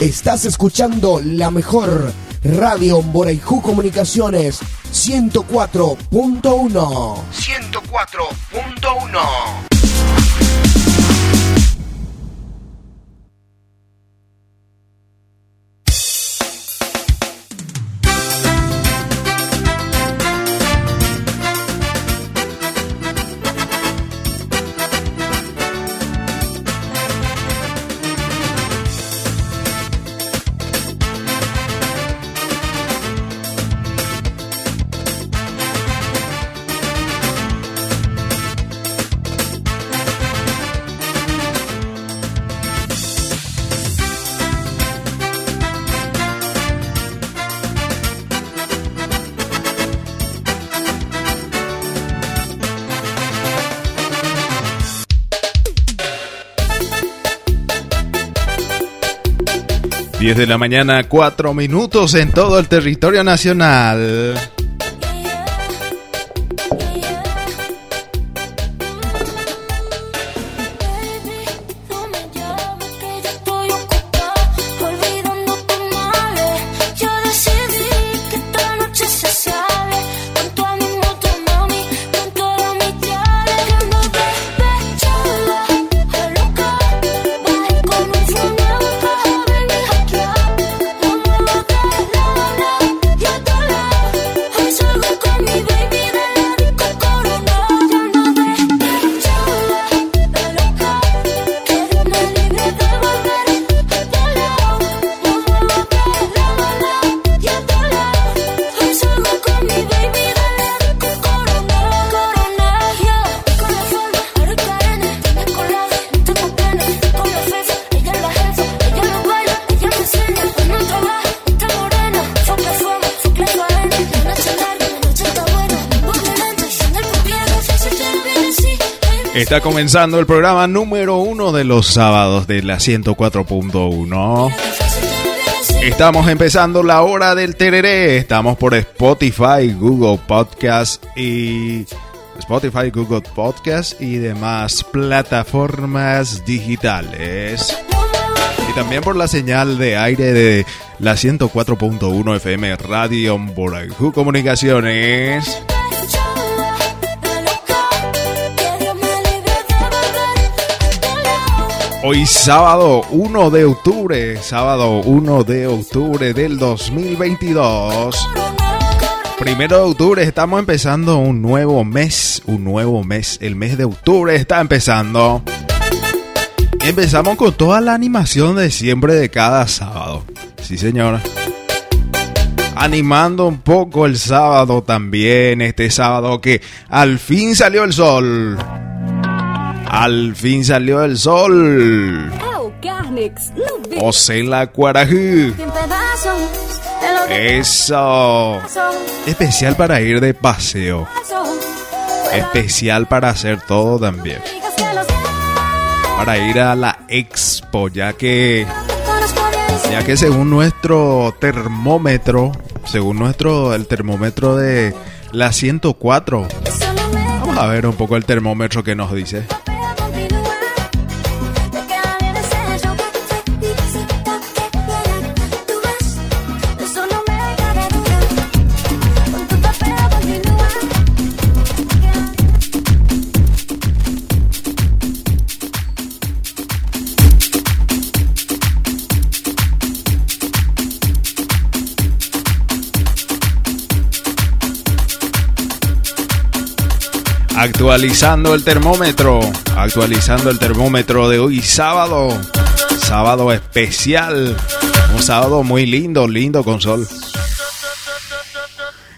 Estás escuchando la mejor radio Boraiju Comunicaciones 104.1. 104.1. de la mañana, cuatro minutos en todo el territorio nacional. Está comenzando el programa número uno de los sábados de la 104.1. Estamos empezando la hora del tereré. Estamos por Spotify, Google Podcast y Spotify, Google Podcast y demás plataformas digitales. Y también por la señal de aire de la 104.1 FM Radio Borajú Comunicaciones. Hoy sábado 1 de octubre, sábado 1 de octubre del 2022. Primero de octubre estamos empezando un nuevo mes, un nuevo mes. El mes de octubre está empezando. Empezamos con toda la animación de siempre de cada sábado. Sí, señora. Animando un poco el sábado también, este sábado que al fin salió el sol. Al fin salió el sol. la Cuarajú. Eso. Especial para ir de paseo. Especial para hacer todo también. Para ir a la expo, ya que ya que según nuestro termómetro, según nuestro el termómetro de la 104, vamos a ver un poco el termómetro que nos dice. Actualizando el termómetro, actualizando el termómetro de hoy sábado, sábado especial, un sábado muy lindo, lindo con sol.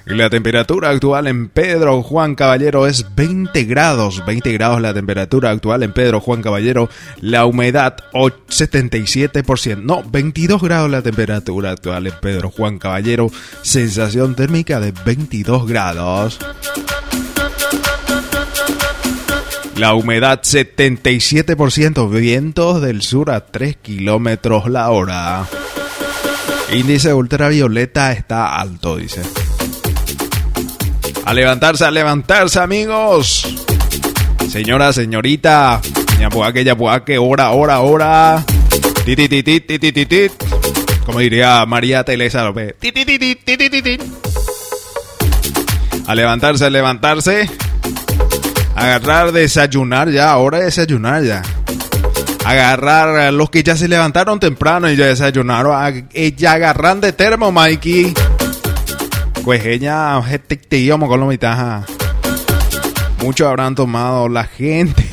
La temperatura actual en Pedro Juan Caballero es 20 grados, 20 grados la temperatura actual en Pedro Juan Caballero, la humedad 77%, no, 22 grados la temperatura actual en Pedro Juan Caballero, sensación térmica de 22 grados. La humedad 77%, vientos del sur a 3 kilómetros la hora. Índice ultravioleta está alto, dice. A levantarse, a levantarse, amigos. Señora, señorita. Yapuaque, yapuaque, hora, hora, hora. Titititit, titititit. Como diría María Teresa López. A levantarse, a levantarse. Agarrar, desayunar ya, hora de desayunar ya. Agarrar los que ya se levantaron temprano y ya desayunaron. Ya agarran de termo, Mikey. Pues ella, te con la mitad. Muchos habrán tomado la gente.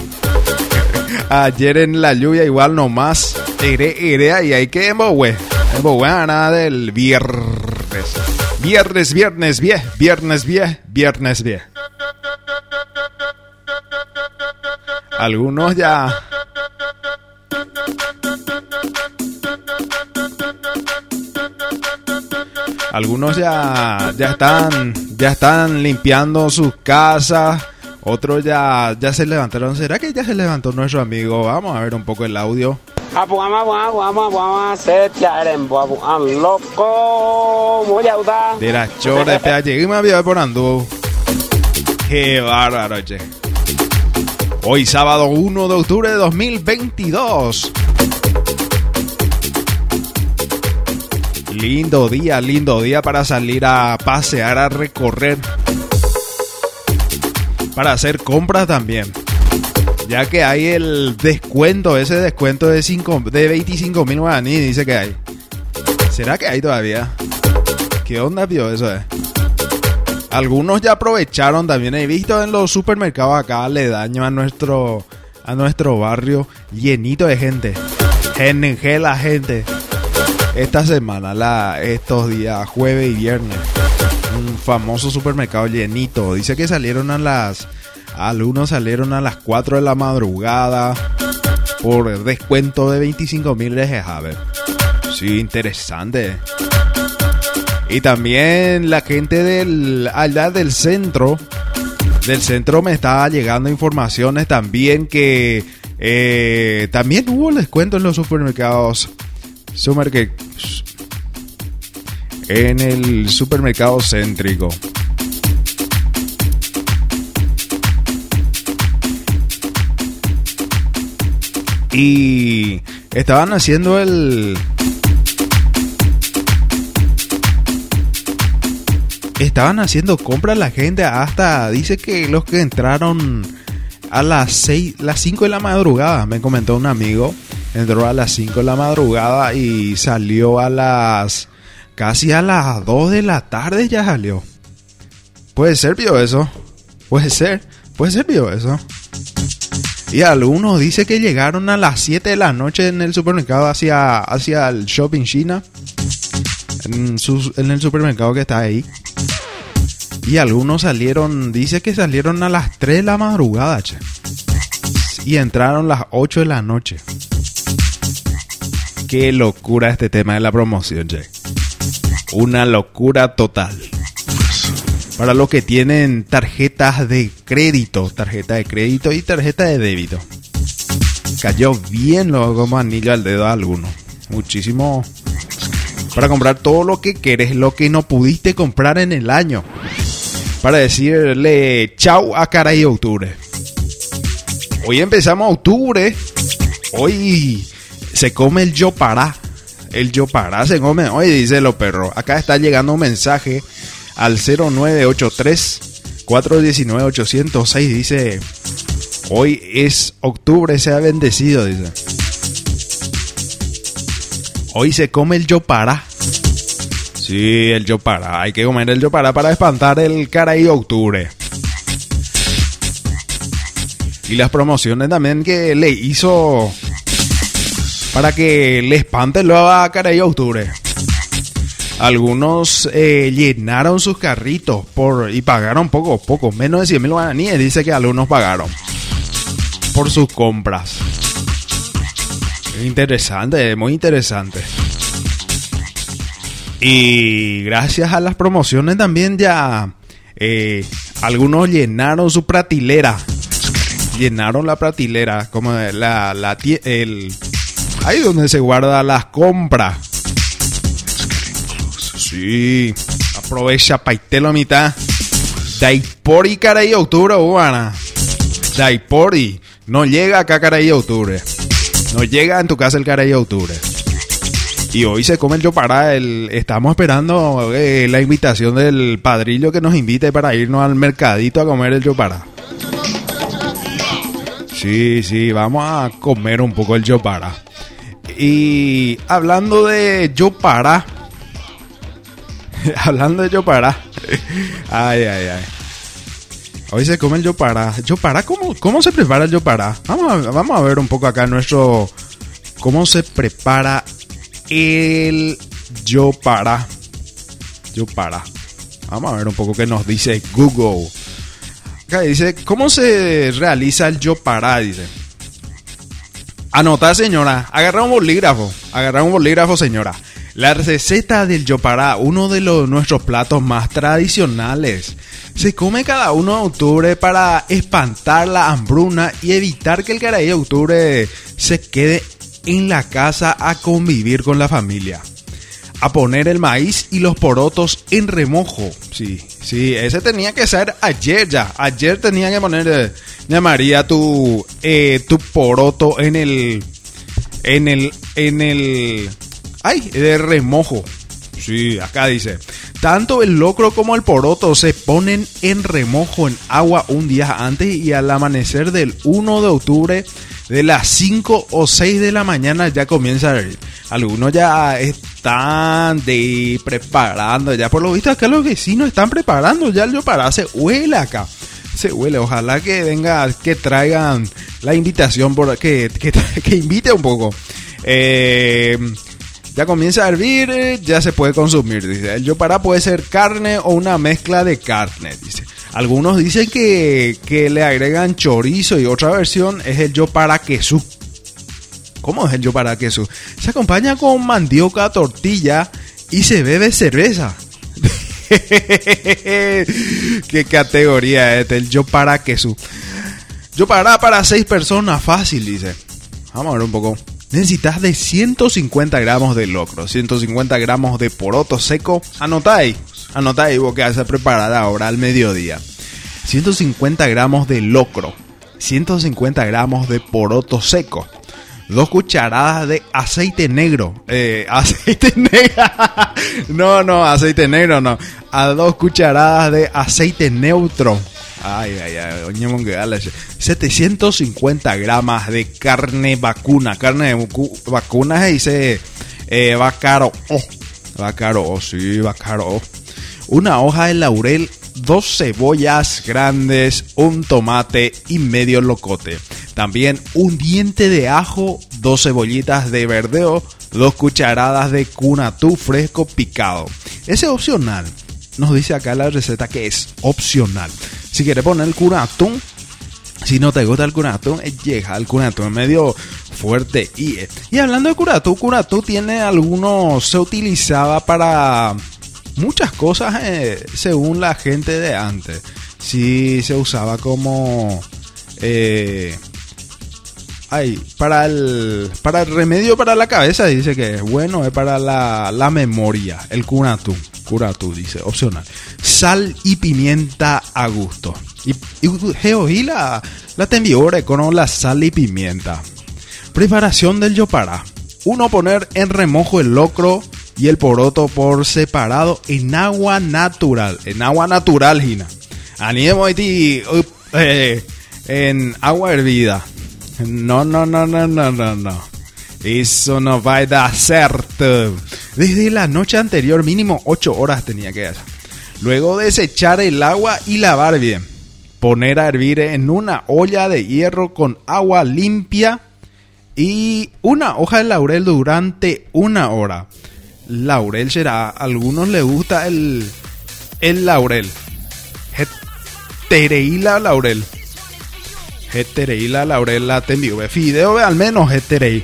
Ayer en la lluvia igual nomás. Iré, y hay que güey. nada del viernes. Viernes, viernes, bien. Viernes, bien. Viernes, bien. Algunos ya algunos ya, ya están, ya están limpiando sus casas. Otros ya, ya se levantaron. ¿Será que ya se levantó nuestro amigo? Vamos a ver un poco el audio. De la chore, te llegué me había por Qué bárbaro, che. Hoy sábado 1 de octubre de 2022. Lindo día, lindo día para salir a pasear, a recorrer. Para hacer compras también. Ya que hay el descuento, ese descuento de, 5, de 25 mil guaraní, dice que hay. ¿Será que hay todavía? ¿Qué onda, vio eso? Eh? Algunos ya aprovecharon también. He visto en los supermercados acá le daño a nuestro, a nuestro barrio llenito de gente. Gente, la gente esta semana, la, estos días, jueves y viernes, un famoso supermercado llenito. Dice que salieron a las. Algunos salieron a las 4 de la madrugada por descuento de 25 mil de ver. Sí, interesante. Y también la gente del allá del centro, del centro me estaba llegando informaciones también que eh, también hubo descuento en los supermercados Supermarket en el supermercado céntrico. Y estaban haciendo el... Estaban haciendo compras la gente hasta... Dice que los que entraron a las 6, las 5 de la madrugada, me comentó un amigo entró a las 5 de la madrugada y salió a las casi a las 2 de la tarde ya salió. Puede ser, vio eso. Puede ser, puede ser, vio eso. Y algunos dice que llegaron a las 7 de la noche en el supermercado hacia, hacia el shopping China. En, el supermercado que está ahí. Y algunos salieron, dice que salieron a las 3 de la madrugada, che. Y entraron las 8 de la noche. Qué locura este tema de la promoción, Jack. Una locura total. Para los que tienen tarjetas de crédito, tarjeta de crédito y tarjeta de débito. Cayó bien lo como anillo al dedo a alguno. Muchísimo para comprar todo lo que querés, lo que no pudiste comprar en el año. Para decirle chau a cara y octubre. Hoy empezamos octubre. Hoy se come el yo para. El yo para se come. Oye, dice lo perro. Acá está llegando un mensaje al 0983 419 806. Dice: Hoy es octubre, sea bendecido. Dice: Hoy se come el yo para. Sí, el yo para. Hay que comer el yo para espantar el cara y octubre. Y las promociones también que le hizo para que le espante la cara y octubre. Algunos eh, llenaron sus carritos por y pagaron poco, poco, menos de 100 mil guaraníes. Dice que algunos pagaron por sus compras. Interesante, muy interesante. Y gracias a las promociones también ya eh, algunos llenaron su pratilera. Llenaron la pratilera, como la, la el, Ahí donde se guarda las compras. Sí. Aprovecha paitelo a mitad. Daipori caray octubre, Juana. Daipori. No llega acá caray octubre. No llega en tu casa el caray octubre. Y hoy se come el yopará. El, estamos esperando eh, la invitación del padrillo que nos invite para irnos al mercadito a comer el yopará. Sí, sí, vamos a comer un poco el yopará. Y hablando de yopará. hablando de yopará. ay, ay, ay. Hoy se come el yopará. ¿Yopará? ¿Cómo, cómo se prepara el yopará? Vamos a, vamos a ver un poco acá nuestro... ¿Cómo se prepara el yopará? Yopará. Vamos a ver un poco qué nos dice Google. Acá dice, ¿cómo se realiza el yopará? Dice. Anota, señora. Agarra un bolígrafo. Agarra un bolígrafo, señora. La receta del yopará, uno de los, nuestros platos más tradicionales. Se come cada 1 de octubre para espantar la hambruna y evitar que el caray de octubre se quede en la casa a convivir con la familia. A poner el maíz y los porotos en remojo. Sí, sí, ese tenía que ser ayer ya. Ayer tenía que poner, eh, llamaría tu, eh, tu poroto en el, en el, en el, ay, de remojo. Sí, acá dice. Tanto el locro como el poroto se ponen en remojo en agua un día antes y al amanecer del 1 de octubre de las 5 o 6 de la mañana ya comienza a ir. Algunos ya están preparando, ya por lo visto acá los vecinos están preparando ya el para se huele acá. Se huele, ojalá que venga, que traigan la invitación, por, que, invite un poco. Eh, ya comienza a hervir, ya se puede consumir. Dice, el yopará puede ser carne o una mezcla de carne. Dice, algunos dicen que, que le agregan chorizo y otra versión es el yopará queso. ¿Cómo es el yopará queso? Se acompaña con mandioca, tortilla y se bebe cerveza. ¿Qué categoría es este? el yopará queso? Yopará para seis personas, fácil, dice. Vamos a ver un poco necesitas de 150 gramos de locro, 150 gramos de poroto seco. Anotáis vos que vas a preparar ahora al mediodía. 150 gramos de locro, 150 gramos de poroto seco, dos cucharadas de aceite negro. Eh, aceite negro. no, no, aceite negro no. A dos cucharadas de aceite neutro Ay, ay, ay, 750 gramos de carne vacuna. Carne vacuna se dice eh, bacaro. Oh, bacaro, oh, sí, bacaro. Una hoja de laurel, dos cebollas grandes, un tomate y medio locote. También un diente de ajo, dos cebollitas de verdeo, dos cucharadas de cunatú fresco picado. Ese es opcional. Nos dice acá la receta que es opcional. Si quieres poner el curatón, si no te gusta el curatón, llega el curatón medio fuerte. Y, y hablando de curatón, curatón tiene algunos, se utilizaba para muchas cosas eh, según la gente de antes. Sí se usaba como... Eh, ay, para el, para el remedio para la cabeza dice que es bueno, es para la, la memoria, el curatón tú dice, opcional. Sal y pimienta a gusto. Y, y, la, la con la sal y pimienta. Preparación del yopara. Uno poner en remojo el locro y el poroto por separado en agua natural. En agua natural, Gina. Animo eh, en agua hervida. No, no, no, no, no, no, no. Eso no va a cierto. Desde la noche anterior, mínimo 8 horas tenía que hacer. Luego desechar el agua y lavar bien. Poner a hervir en una olla de hierro con agua limpia y una hoja de laurel durante una hora. Laurel será, a algunos les gusta el, el laurel. Hetereila laurel. Hetereila laurel la tendió. Fideo al menos heterei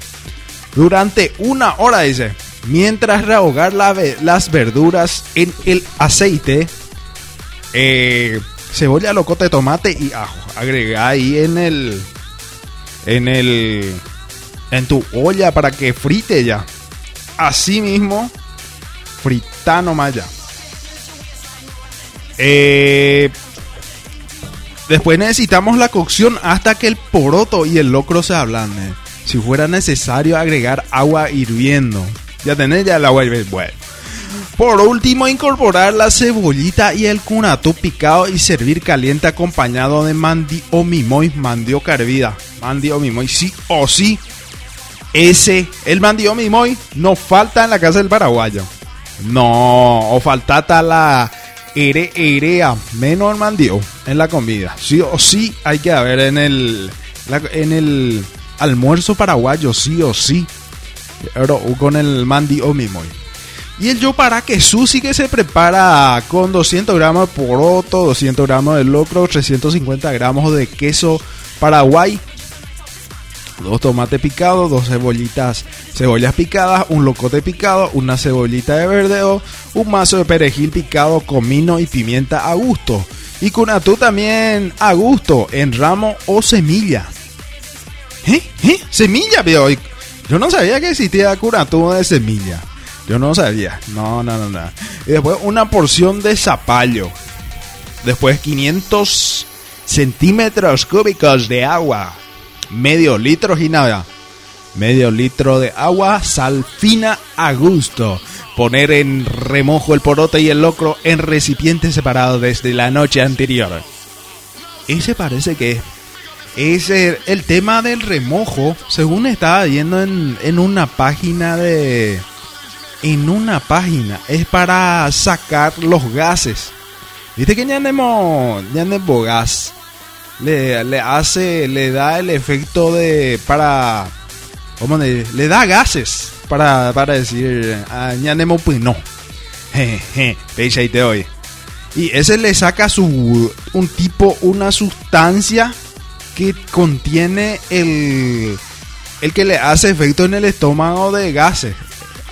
durante una hora, dice. Mientras rehogar las verduras en el aceite, eh, cebolla, locote, tomate y ajo. Agrega ahí en el, en el, en tu olla para que frite ya. Así mismo, frita nomás ya. Eh, después necesitamos la cocción hasta que el poroto y el locro se ablanden si fuera necesario agregar agua hirviendo. Ya tenés ya el agua Bueno. Por último, incorporar la cebollita y el cunatú picado y servir caliente acompañado de mandi o mimoy, mandioca hervida. Mandi o mimoy, sí o sí. Ese, el mandi o mimoy, no falta en la casa del paraguayo. No, o faltata la ere, erea, menos el mandio en la comida. Sí o sí hay que haber en el, en el almuerzo paraguayo, sí o sí. Pero con el mandi o mimoy. Y el yo para que sí que se prepara con 200 gramos de poroto, 200 gramos de locro, 350 gramos de queso paraguay, dos tomates picados, dos cebollitas, cebollas picadas, un locote picado, una cebollita de verdeo, un mazo de perejil picado, comino y pimienta a gusto. Y cunatú también a gusto, en ramo o semilla. ¿Eh? ¿Eh? ¿Semilla, Yo no sabía que existía cunatú de semilla. Yo no sabía. No, no, no, no. Y después una porción de zapallo. Después 500 centímetros cúbicos de agua. Medio litro y nada. Medio litro de agua, sal fina a gusto. Poner en remojo el porote y el locro en recipientes separados desde la noche anterior. Ese parece que es el, tema del remojo, según estaba viendo en, en una página de en una página. Es para sacar los gases. Viste que ya tenemos gas. Le, le hace, le da el efecto de para, ¿cómo le, le da gases para, para decir, ah, ya pues no. Jeje, ahí te doy. Y ese le saca su, un tipo, una sustancia que contiene el, el que le hace efecto en el estómago de gases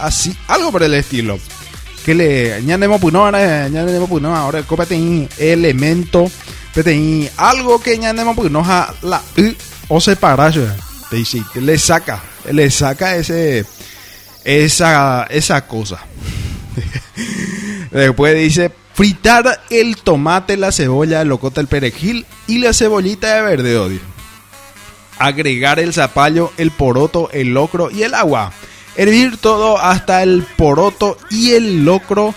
así, algo por el estilo. Que le añadimos pues no, añadimos pues ahora cópete elemento, algo que añadimos pues no la u o separar, le saca, le saca ese esa esa cosa. Después dice fritar el tomate, la cebolla, el locote, el perejil y la cebollita de verde odio. Agregar el zapallo, el poroto, el locro y el agua. Hervir todo hasta el poroto y el locro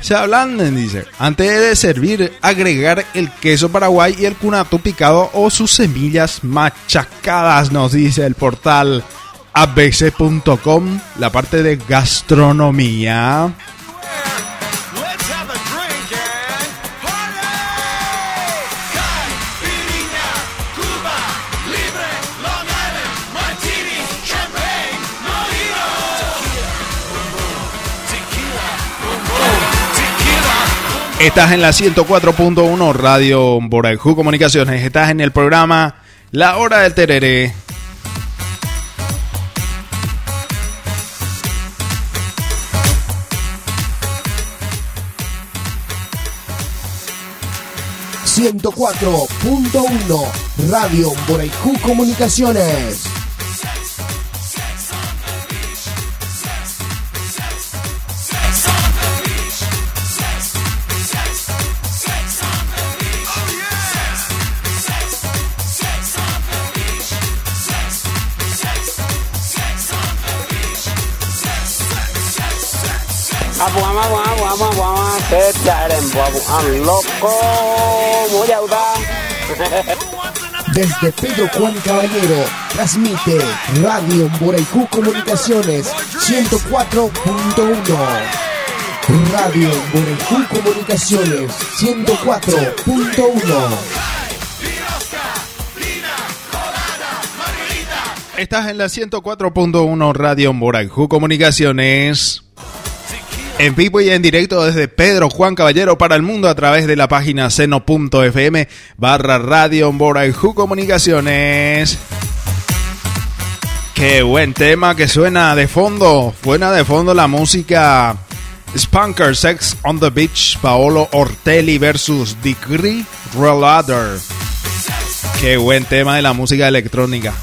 se ablanden, dice. Antes de servir, agregar el queso paraguay y el cunato picado o sus semillas machacadas, nos dice el portal abc.com, la parte de gastronomía. Estás en la 104.1 Radio Boraijú Comunicaciones. Estás en el programa La Hora del Tereré. ...104.1... Radio Boraijú Comunicaciones. Desde Pedro Juan Caballero transmite Radio Moraicú Comunicaciones 104.1. Radio Moraicú Comunicaciones 104.1. Estás en la 104.1 Radio Moraicú Comunicaciones en vivo y en directo desde Pedro Juan Caballero para el mundo a través de la página seno.fm barra radio Ju Comunicaciones. Qué buen tema que suena de fondo. Suena de fondo la música Spunker Sex on the Beach, Paolo Ortelli versus Degree Relader. Qué buen tema de la música electrónica.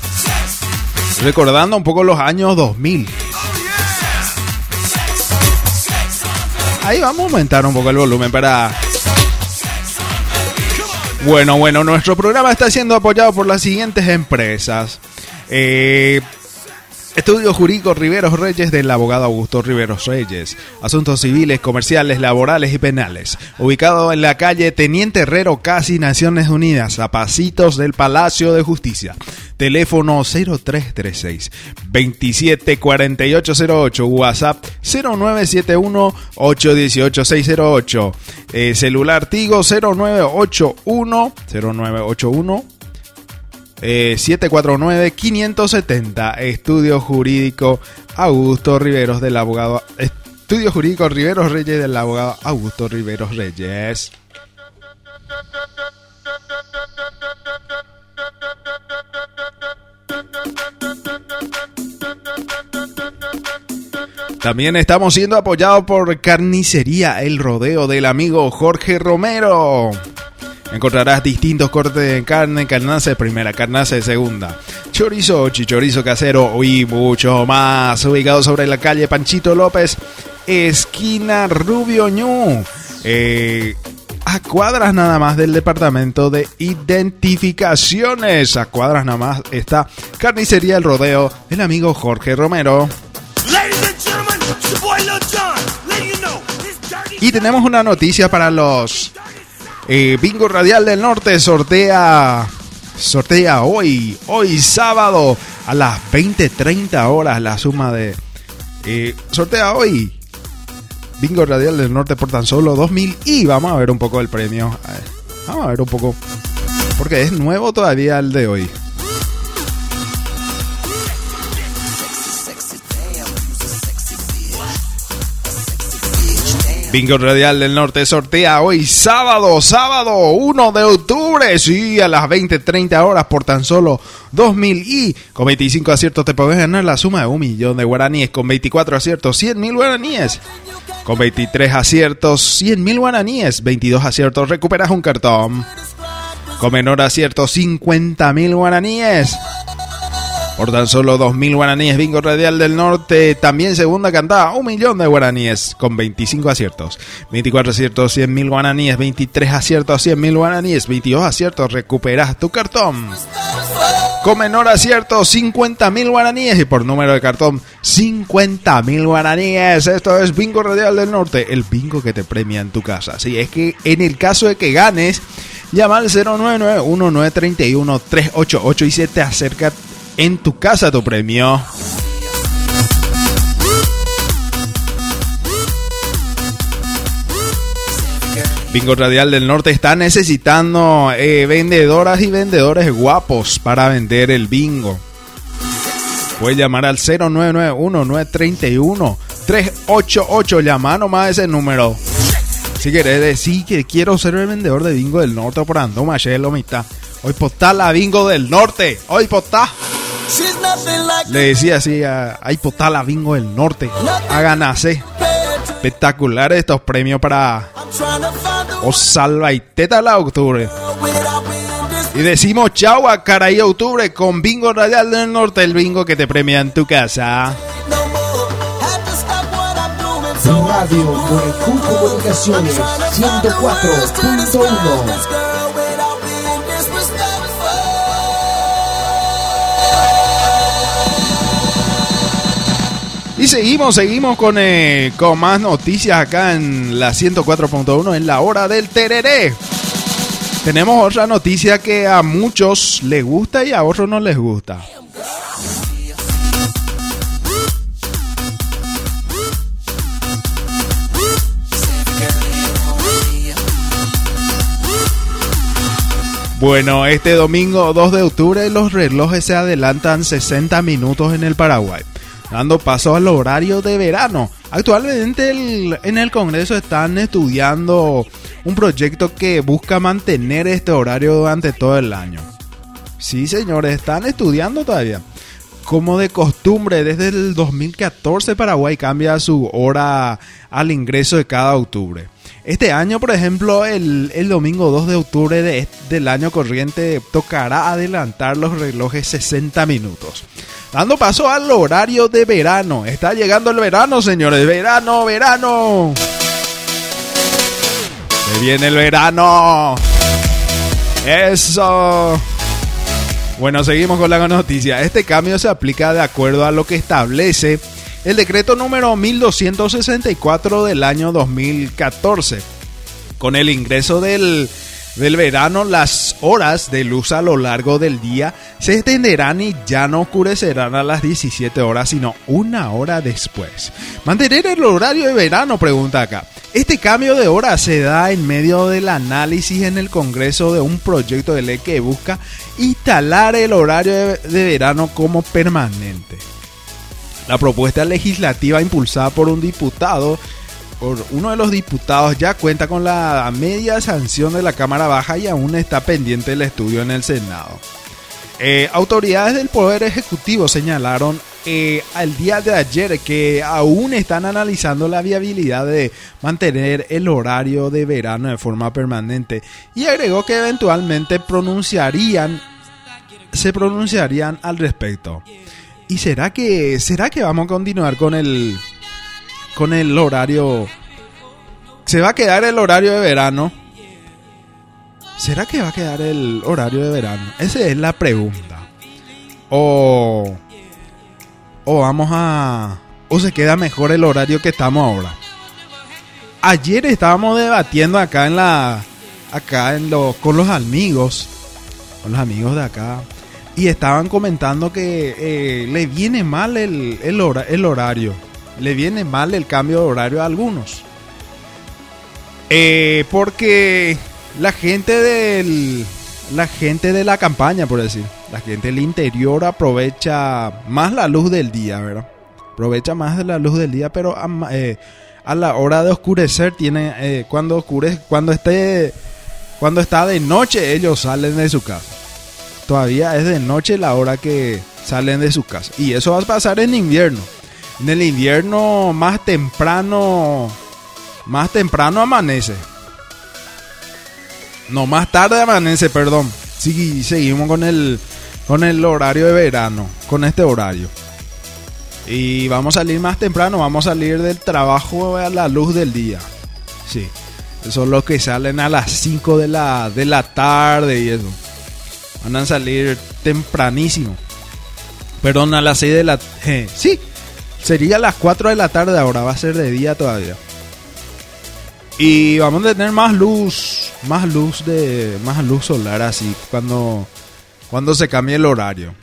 Recordando un poco los años 2000. Ahí vamos a aumentar un poco el volumen para... Bueno, bueno, nuestro programa está siendo apoyado por las siguientes empresas. Eh, Estudio Jurídico Riveros Reyes del abogado Augusto Riveros Reyes. Asuntos civiles, comerciales, laborales y penales. Ubicado en la calle Teniente Herrero, casi Naciones Unidas, a pasitos del Palacio de Justicia. Teléfono 0336 274808, WhatsApp 0971 818 608. celular Tigo 0981 0981 749-570, Estudio Jurídico Augusto Riveros del abogado... Estudio Jurídico Riveros Reyes del abogado Augusto Riveros Reyes. También estamos siendo apoyados por Carnicería El Rodeo del amigo Jorge Romero. Encontrarás distintos cortes de carne, carnaza de primera, carnaza de segunda, chorizo, chichorizo casero y mucho más. Ubicado sobre la calle Panchito López, esquina Rubio Ñu. Eh, a cuadras nada más del departamento de identificaciones. A cuadras nada más está Carnicería El Rodeo, el amigo Jorge Romero. Y tenemos una noticia para los eh, Bingo Radial del Norte sortea sortea hoy, hoy sábado a las 20:30 horas la suma de eh, sortea hoy Bingo Radial del Norte por tan solo 2000 y vamos a ver un poco el premio. Vamos a ver un poco porque es nuevo todavía el de hoy. Bingo Radial del Norte sortea hoy sábado, sábado 1 de octubre, sí, a las 20.30 horas por tan solo 2.000 y con 25 aciertos te puedes ganar la suma de un millón de guaraníes, con 24 aciertos 100.000 guaraníes, con 23 aciertos 100.000 guaraníes, 22 aciertos recuperas un cartón, con menor acierto 50.000 guaraníes. Por tan solo 2.000 guaraníes, Bingo Radial del Norte, también segunda cantada, un millón de guaraníes con 25 aciertos. 24 aciertos, 100.000 guaraníes, 23 aciertos, 100.000 guaraníes, 22 aciertos, recuperas tu cartón. Con menor acierto, 50.000 guaraníes y por número de cartón, 50.000 guaraníes. Esto es Bingo Radial del Norte, el bingo que te premia en tu casa. Si es que en el caso de que ganes, llama al 099 1931 388 y se te acerca en tu casa tu premio. Bingo Radial del Norte está necesitando eh, vendedoras y vendedores guapos para vender el bingo. Puedes llamar al 0991-931-388. Llama nomás ese número. Si quieres decir que quiero ser el vendedor de bingo del norte por ando machelo mitad. Hoy postá la bingo del norte. Hoy postá. Le decía así a, a la Bingo del Norte. Háganase. Espectaculares estos premios para Os Salva y Teta la Octubre. Y decimos chau a Caray Octubre con Bingo Radial del Norte, el bingo que te premia en tu casa. Radio Comunicaciones 104.1 Seguimos, seguimos con, eh, con más noticias acá en la 104.1 en la hora del tereré. Tenemos otra noticia que a muchos les gusta y a otros no les gusta. Bueno, este domingo 2 de octubre los relojes se adelantan 60 minutos en el Paraguay dando paso al horario de verano. Actualmente en el Congreso están estudiando un proyecto que busca mantener este horario durante todo el año. Sí, señores, están estudiando todavía. Como de costumbre, desde el 2014 Paraguay cambia su hora al ingreso de cada octubre. Este año, por ejemplo, el, domingo 2 de octubre del año corriente tocará adelantar los relojes 60 minutos. Dando paso al horario de verano. Está llegando el verano, señores. Verano, verano. Se viene el verano. Eso. Bueno, seguimos con la noticia. Este cambio se aplica de acuerdo a lo que establece el decreto número 1264 del año 2014. Con el ingreso del, del verano, las horas de luz a lo largo del día se extenderán y ya no oscurecerán a las 17 horas, sino una hora después. Mantener el horario de verano, pregunta acá. Este cambio de hora se da en medio del análisis en el Congreso de un proyecto de ley que busca instalar el horario de, verano como permanente. La propuesta legislativa impulsada por un diputado, por uno de los diputados, ya cuenta con la media sanción de la Cámara Baja y aún está pendiente el estudio en el Senado. Eh, autoridades del Poder Ejecutivo señalaron eh, al día de ayer que aún están analizando la viabilidad de mantener el horario de verano de forma permanente y agregó que eventualmente pronunciarían se pronunciarían al respecto. ¿Y será que será que vamos a continuar con el con el horario se va a quedar el horario de verano? ¿Será que va a quedar el horario de verano? Esa es la pregunta. O o vamos a o se queda mejor el horario que estamos ahora. Ayer estábamos debatiendo acá en la acá en los con los amigos, con los amigos de acá y estaban comentando que eh, le viene mal el, el, el, horario, le viene mal el cambio de horario a algunos. Eh, porque la gente del la gente de la campaña, por decir, la gente del interior aprovecha más la luz del día, ¿verdad? Aprovecha más de la luz del día, pero a, eh, a la hora de oscurecer tiene cuando cuando esté cuando está de noche ellos salen de su casa. Todavía es de noche la hora que salen de su casa y eso va a pasar en invierno. En el invierno más temprano más temprano amanece. No, más tarde amanece, perdón. Sí, seguimos con el, con el horario de verano, con este horario. Y vamos a salir más temprano, vamos a salir del trabajo a la luz del día. Sí, son los que salen a las 5 de la, de la tarde y eso. Van a salir tempranísimo. Perdón, a las 6 de la... Eh, sí, sería a las 4 de la tarde ahora, va a ser de día todavía. Y vamos a tener más luz, más luz de más luz solar así cuando cuando se cambie el horario.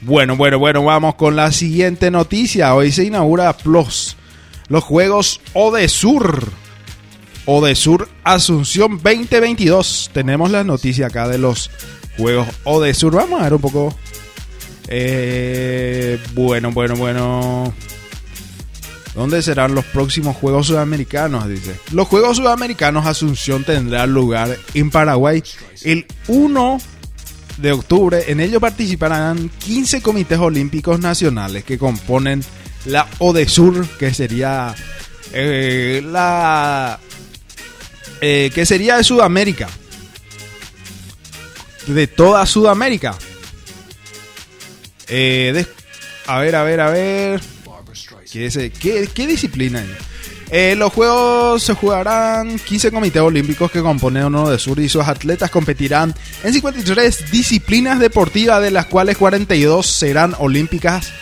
Bueno, bueno, bueno, vamos con la siguiente noticia. Hoy se inaugura Plus, los juegos Odesur. Odesur Asunción 2022. Tenemos la noticia acá de los juegos Odesur. Vamos a ver un poco. Eh, bueno, bueno, bueno. ¿Dónde serán los próximos Juegos Sudamericanos? Dice. Los Juegos Sudamericanos Asunción tendrán lugar en Paraguay el 1 de octubre. En ello participarán 15 comités olímpicos nacionales que componen la ODESUR, que sería eh, la eh, que sería de Sudamérica, de toda Sudamérica. Eh, a ver, a ver, a ver. ¿Qué, qué, disciplina eh, los juegos se jugarán 15 comités olímpicos que componen uno de sur y sus atletas competirán en 53 disciplinas deportivas, de las cuales 42 serán olímpicas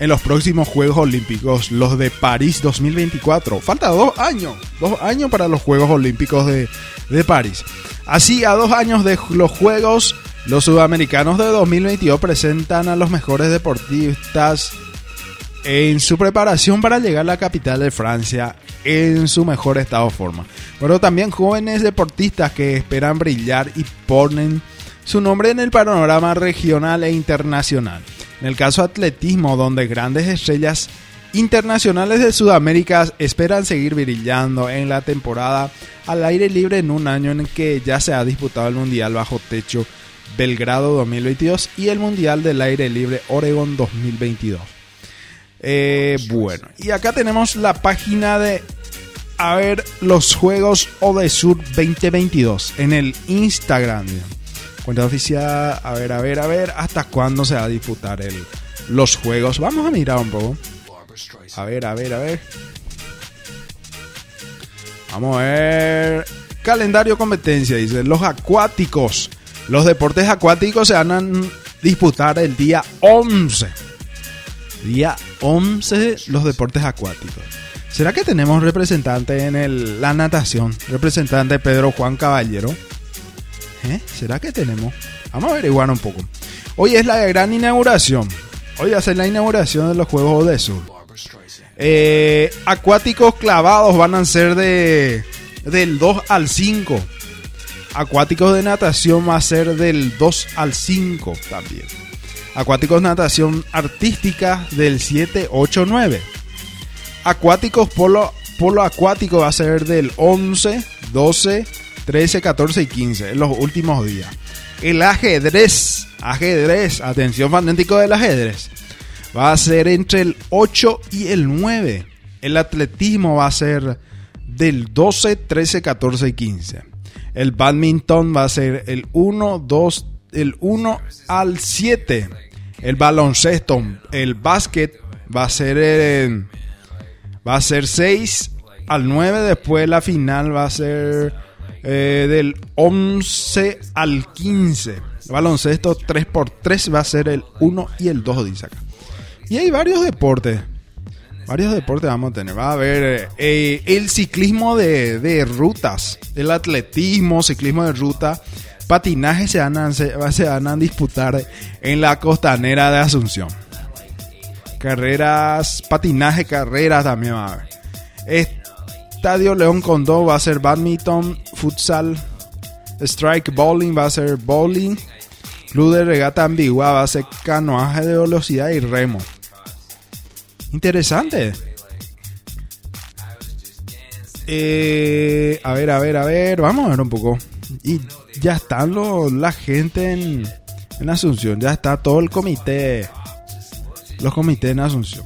en los próximos Juegos Olímpicos, los de París 2024. Falta dos años, dos años para los Juegos Olímpicos de, de París. Así, a dos años de los Juegos, los sudamericanos de 2022 presentan a los mejores deportistas en su preparación para llegar a la capital de Francia en su mejor estado de forma. Pero también jóvenes deportistas que esperan brillar y ponen su nombre en el panorama regional e internacional. En el caso atletismo, donde grandes estrellas internacionales de Sudamérica esperan seguir brillando en la temporada al aire libre en un año en el que ya se ha disputado el Mundial bajo techo Belgrado 2022 y el Mundial del Aire Libre Oregon 2022. Eh, bueno, y acá tenemos la página de a ver los juegos Odesur 2022 en el Instagram. Cuenta oficial, a ver, a ver, a ver, hasta cuándo se va a disputar el, los juegos. Vamos a mirar un poco. A ver, a ver, a ver. Vamos a ver. Calendario competencia, dice. Los acuáticos. Los deportes acuáticos se van disputar el día 11. Día 11 los deportes acuáticos. ¿Será que tenemos representante en la natación? Representante Pedro Juan Caballero. ¿Eh? ¿Será que tenemos? Vamos a averiguar un poco. Hoy es la gran inauguración. Hoy va a ser la inauguración de los Juegos de Sur. Eh, acuáticos clavados van a ser de del 2 al 5. Acuáticos de natación va a ser del 2 al 5 también. Acuáticos natación artística del 7, 8, 9. Acuáticos polo, polo acuático va a ser del 11, 12, 13, 14 y 15 en los últimos días. El ajedrez, ajedrez, atención fanático del ajedrez, va a ser entre el 8 y el 9. El atletismo va a ser del 12, 13, 14 y 15. El badminton va a ser el 1, 2, el 1 al 7. El baloncesto, el básquet va a ser el, va a ser 6 al 9. Después la final va a ser eh, del 11 al 15. El baloncesto 3x3 va a ser el 1 y el 2, dice acá. Y hay varios deportes. Varios deportes vamos a tener. Va a haber eh, el ciclismo de, de, rutas, el atletismo, ciclismo de ruta, patinaje se van, a, se van a disputar en la costanera de Asunción. Carreras, patinaje, carreras también va a haber. Estadio León Condó va a ser badminton, futsal, strike bowling va a ser bowling, club de regata ambigua va a ser canoaje de velocidad y remo. Interesante. Eh, a ver, a ver, a ver. Vamos a ver un poco. Y ya están los, la gente en, en Asunción. Ya está todo el comité. Los comités en Asunción.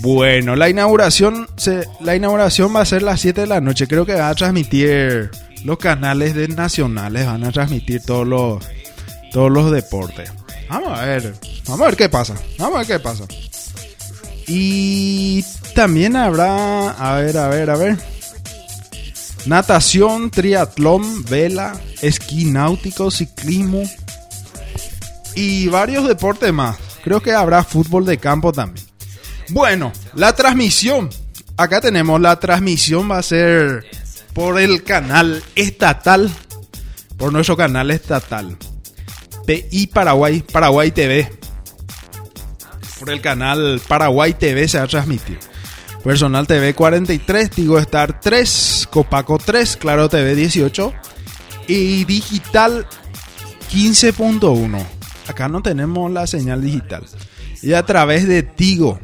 Bueno, la inauguración, se, la inauguración va a ser las 7 de la noche. Creo que va a transmitir los canales nacionales. Van a transmitir todos los, todos los deportes. Vamos a ver. Vamos a ver qué pasa. Vamos a ver qué pasa. Y también habrá, a ver, a ver, a ver. Natación, triatlón, vela, esquí náutico, ciclismo y varios deportes más. Creo que habrá fútbol de campo también. Bueno, la transmisión. Acá tenemos la transmisión va a ser por el canal estatal, por nuestro canal estatal. PI Paraguay, Paraguay TV. Por el canal Paraguay TV se va a transmitir. Personal TV 43, Tigo Star 3, Copaco 3, Claro TV 18 y Digital 15.1. Acá no tenemos la señal digital. Y a través de Tigo,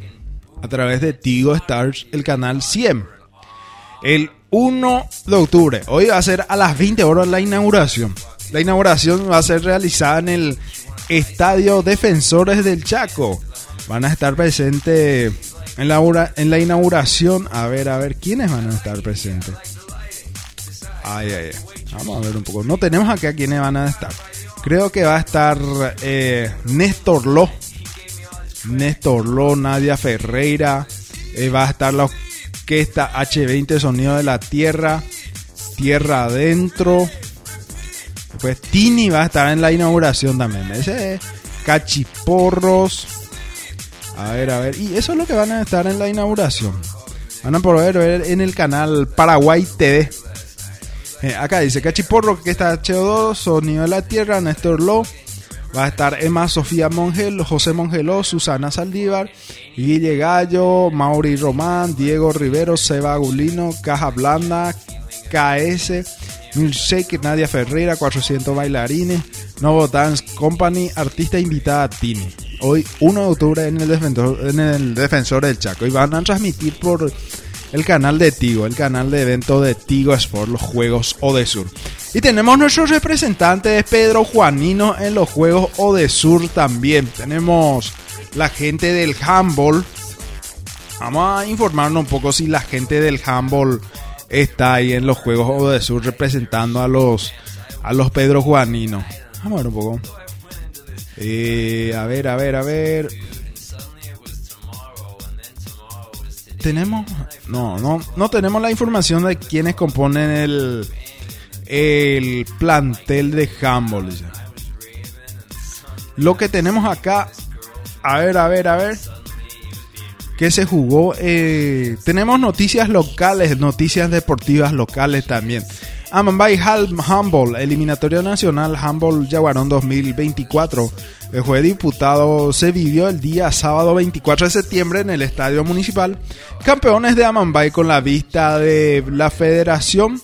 a través de Tigo Stars, el canal 100. El 1 de octubre, hoy va a ser a las 20 horas la inauguración. La inauguración va a ser realizada en el Estadio Defensores del Chaco. Van a estar presentes en la, en la inauguración. A ver, a ver, ¿quiénes van a estar presentes? Ay, ay, ay. Vamos a ver un poco. No tenemos aquí a quiénes van a estar. Creo que va a estar eh, Néstor Lo. Néstor Lo, Nadia Ferreira. Eh, va a estar la orquesta H20 Sonido de la Tierra. Tierra Adentro. Pues Tini va a estar en la inauguración también. Ese es Cachiporros. A ver, a ver. Y eso es lo que van a estar en la inauguración. Van a poder ver en el canal Paraguay TV. Eh, acá dice Cachiporro, que está HO2, Sonido de la Tierra, Néstor Lo. Va a estar Emma Sofía Mongel, José Mongeló, Susana Saldívar, Guille Gallo, Mauri Román, Diego Rivero, Seba Agulino, Caja Blanda, KS, Milkshake, Nadia Ferreira, 400 bailarines, Novo Dance Company, artista invitada Tini. Hoy, 1 de octubre, en el, defensor, en el Defensor del Chaco. Y van a transmitir por el canal de Tigo, el canal de evento de Tigo Sport, los Juegos Odesur. Y tenemos nuestro representante Pedro Juanino en los Juegos Odesur también. Tenemos la gente del handball. Vamos a informarnos un poco si la gente del handball está ahí en los Juegos Odesur representando a los, a los Pedro Juaninos. Vamos a ver un poco. Eh, a ver, a ver, a ver. Tenemos. No, no, no tenemos la información de quiénes componen el. El plantel de handball. lo que tenemos acá, a ver, a ver, a ver, que se jugó. Eh, tenemos noticias locales, noticias deportivas locales también. Amambay Humble, eliminatorio nacional Humble Yaguarón 2024. El juez diputado se vivió el día sábado 24 de septiembre en el estadio municipal. Campeones de Amambay con la vista de la federación,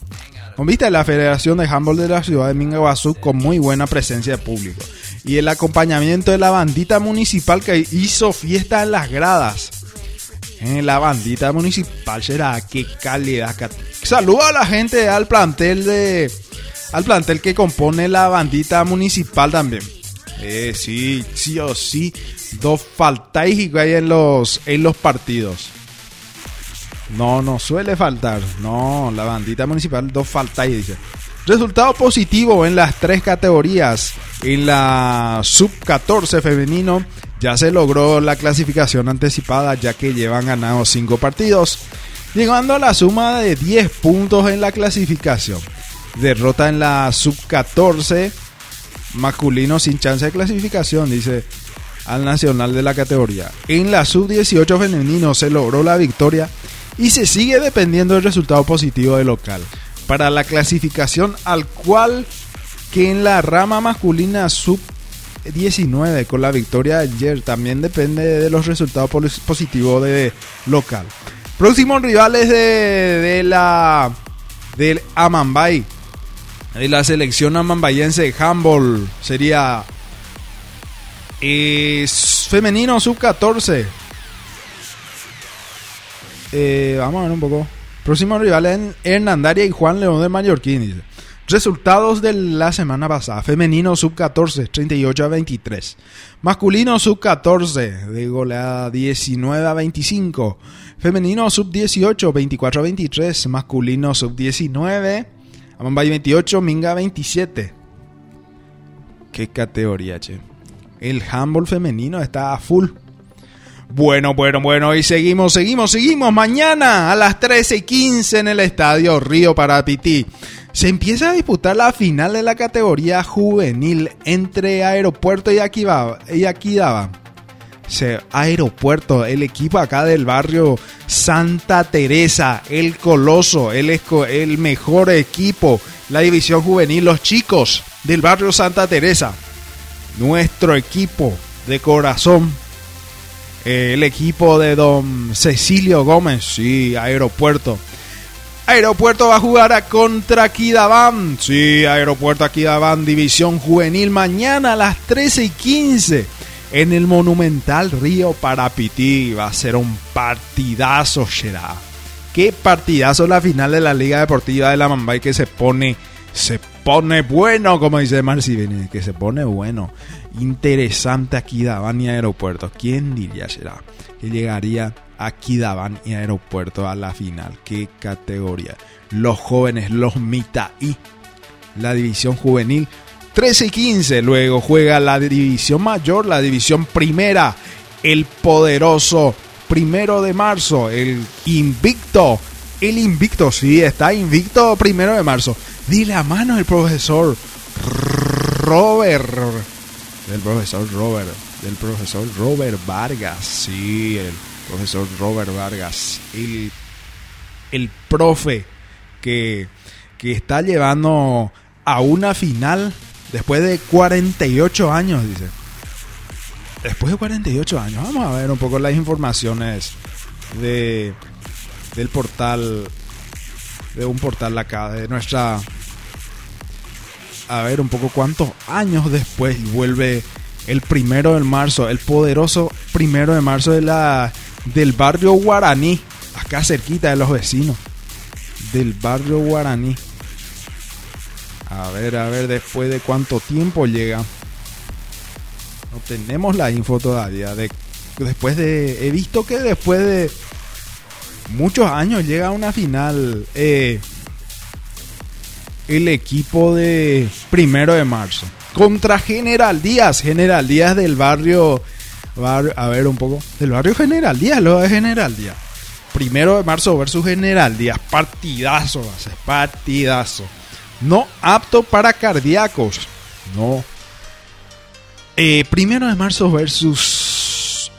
con vista de la Federación de Humble de la ciudad de Mingaguazú con muy buena presencia de público. Y el acompañamiento de la bandita municipal que hizo fiesta en las gradas. En la bandita municipal será qué calidad. Saludo a la gente al plantel de al plantel que compone la bandita municipal también. Eh, sí, sí o sí, dos faltáis hay en los en los partidos. No, no suele faltar. No, la bandita municipal dos faltáis dice. Resultado positivo en las tres categorías. En la sub 14 femenino ya se logró la clasificación anticipada ya que llevan ganados 5 partidos, llegando a la suma de 10 puntos en la clasificación. Derrota en la sub 14 masculino sin chance de clasificación, dice al nacional de la categoría. En la sub 18 femenino se logró la victoria y se sigue dependiendo del resultado positivo del local para la clasificación al cual que en la rama masculina sub 19 con la victoria de ayer también depende de los resultados positivos de local. Próximos rivales de, la del Amambay de la selección amambayense handball sería femenino sub 14 eh, vamos a ver un poco Próximos rivales en Hernandaria y Juan León de Mallorquín. Resultados de la semana pasada. Femenino sub 14, 38 a 23. Masculino sub 14, de goleada 19 a 25. Femenino sub 18, 24 a 23. Masculino sub 19, Amambay 28, Minga 27. Qué categoría, che. El handball femenino está a full. Bueno, bueno, bueno, y seguimos, seguimos, seguimos. Mañana a las 13 y 15 en el estadio Río Parapití. Se empieza a disputar la final de la categoría juvenil entre Aeropuerto y Aquidaba. Aeropuerto, el equipo acá del barrio Santa Teresa, el Coloso, el, el mejor equipo, la división juvenil, los chicos del barrio Santa Teresa. Nuestro equipo de corazón el equipo de don Cecilio Gómez, sí, Aeropuerto. Aeropuerto va a jugar a contra Kidabán. Sí, Aeropuerto Aquidabán, División Juvenil, mañana a las 13 y 15 en el Monumental Río Parapití. Va a ser un partidazo, será. Qué partidazo la final de la Liga Deportiva de la Mambay que se pone, se pone bueno, como dice Marci que se pone bueno interesante aquí y Aeropuerto. ¿Quién diría será que llegaría aquí Daban y Aeropuerto a la final? ¿Qué categoría? Los jóvenes, los Mita y la división juvenil 13 y 15. Luego juega la división mayor, la división primera, el poderoso primero de marzo, el invicto. El invicto, sí, está invicto primero de marzo. Dile a mano el profesor Robert del profesor Robert, del profesor Robert Vargas, sí, el profesor Robert Vargas, el, el profe que, que está llevando a una final después de 48 años, dice. Después de 48 años, vamos a ver un poco las informaciones de del portal de un portal acá de nuestra a ver un poco cuántos años después vuelve el primero de marzo, el poderoso primero de marzo de la, del barrio Guaraní, acá cerquita de los vecinos, del barrio Guaraní. A ver, a ver, después de cuánto tiempo llega. No tenemos la info todavía. De, después de. He visto que después de muchos años llega a una final. Eh, el equipo de primero de marzo contra General Díaz. General Díaz del barrio, a ver un poco, del barrio General Díaz, lo de General Díaz. Primero de marzo versus General Díaz. Partidazo, partidazo. No apto para cardíacos. No. Eh, primero de marzo versus...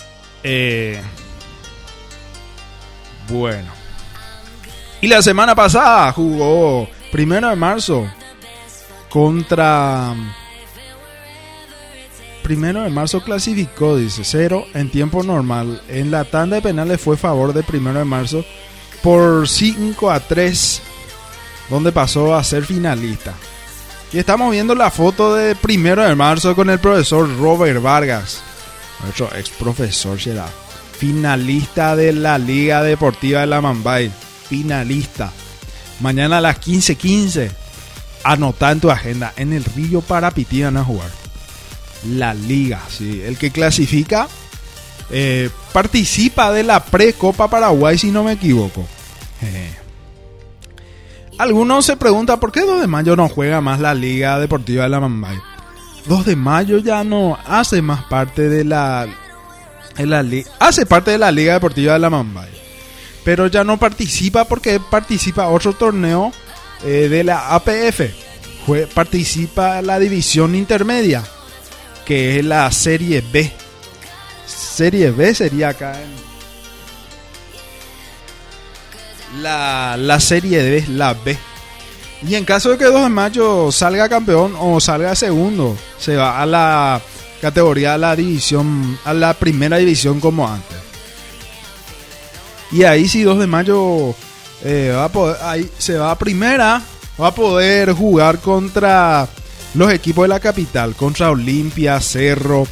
eh, bueno. Y la semana pasada jugó primero de marzo contra... Primero de marzo clasificó, dice, cero en tiempo normal. En la tanda de penales fue favor de primero de marzo por 5 a 3, donde pasó a ser finalista. Y estamos viendo la foto de primero de marzo con el profesor Robert Vargas, nuestro ex profesor será, finalista de la Liga Deportiva de la Mambay, finalista. Mañana a las 15:15, anota en tu agenda, en el Río Parapití van a jugar. La Liga, sí, el que clasifica eh, participa de la pre-Copa Paraguay, si no me equivoco. Jeje. Algunos se preguntan por qué 2 de mayo no juega más la Liga Deportiva de la Mambay. 2 de mayo ya no hace más parte de la, de la hace parte de la Liga Deportiva de la Mambay. Pero ya no participa porque participa otro torneo eh, de la APF. Participa la división intermedia, que es la Serie B. Serie B sería acá la, la Serie B, la B. Y en caso de que 2 de mayo salga campeón o salga segundo, se va a la categoría, a la división, a la primera división como antes. Y ahí si 2 de mayo eh, va a poder- ahí se va a primera, va a poder jugar contra los equipos de la capital, contra Olimpia, Cerro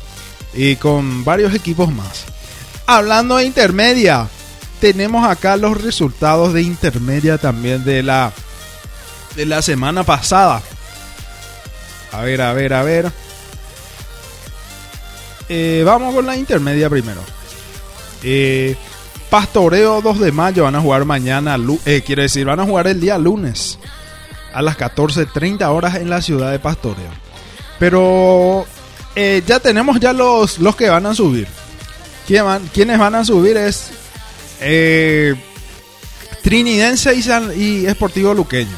y con varios equipos más. Hablando de intermedia, tenemos acá los resultados de intermedia también de la de la semana pasada. A ver, a ver, a ver. Eh, vamos con la intermedia primero. Eh, Pastoreo 2 de mayo van a jugar mañana, eh, quiere decir, van a jugar el día lunes a las 14.30 horas en la ciudad de Pastoreo. Pero eh, ya tenemos ya los, los que van a subir. ¿Quién van- ¿Quiénes van a subir? Es eh, Trinidense y, San- y Esportivo Luqueño.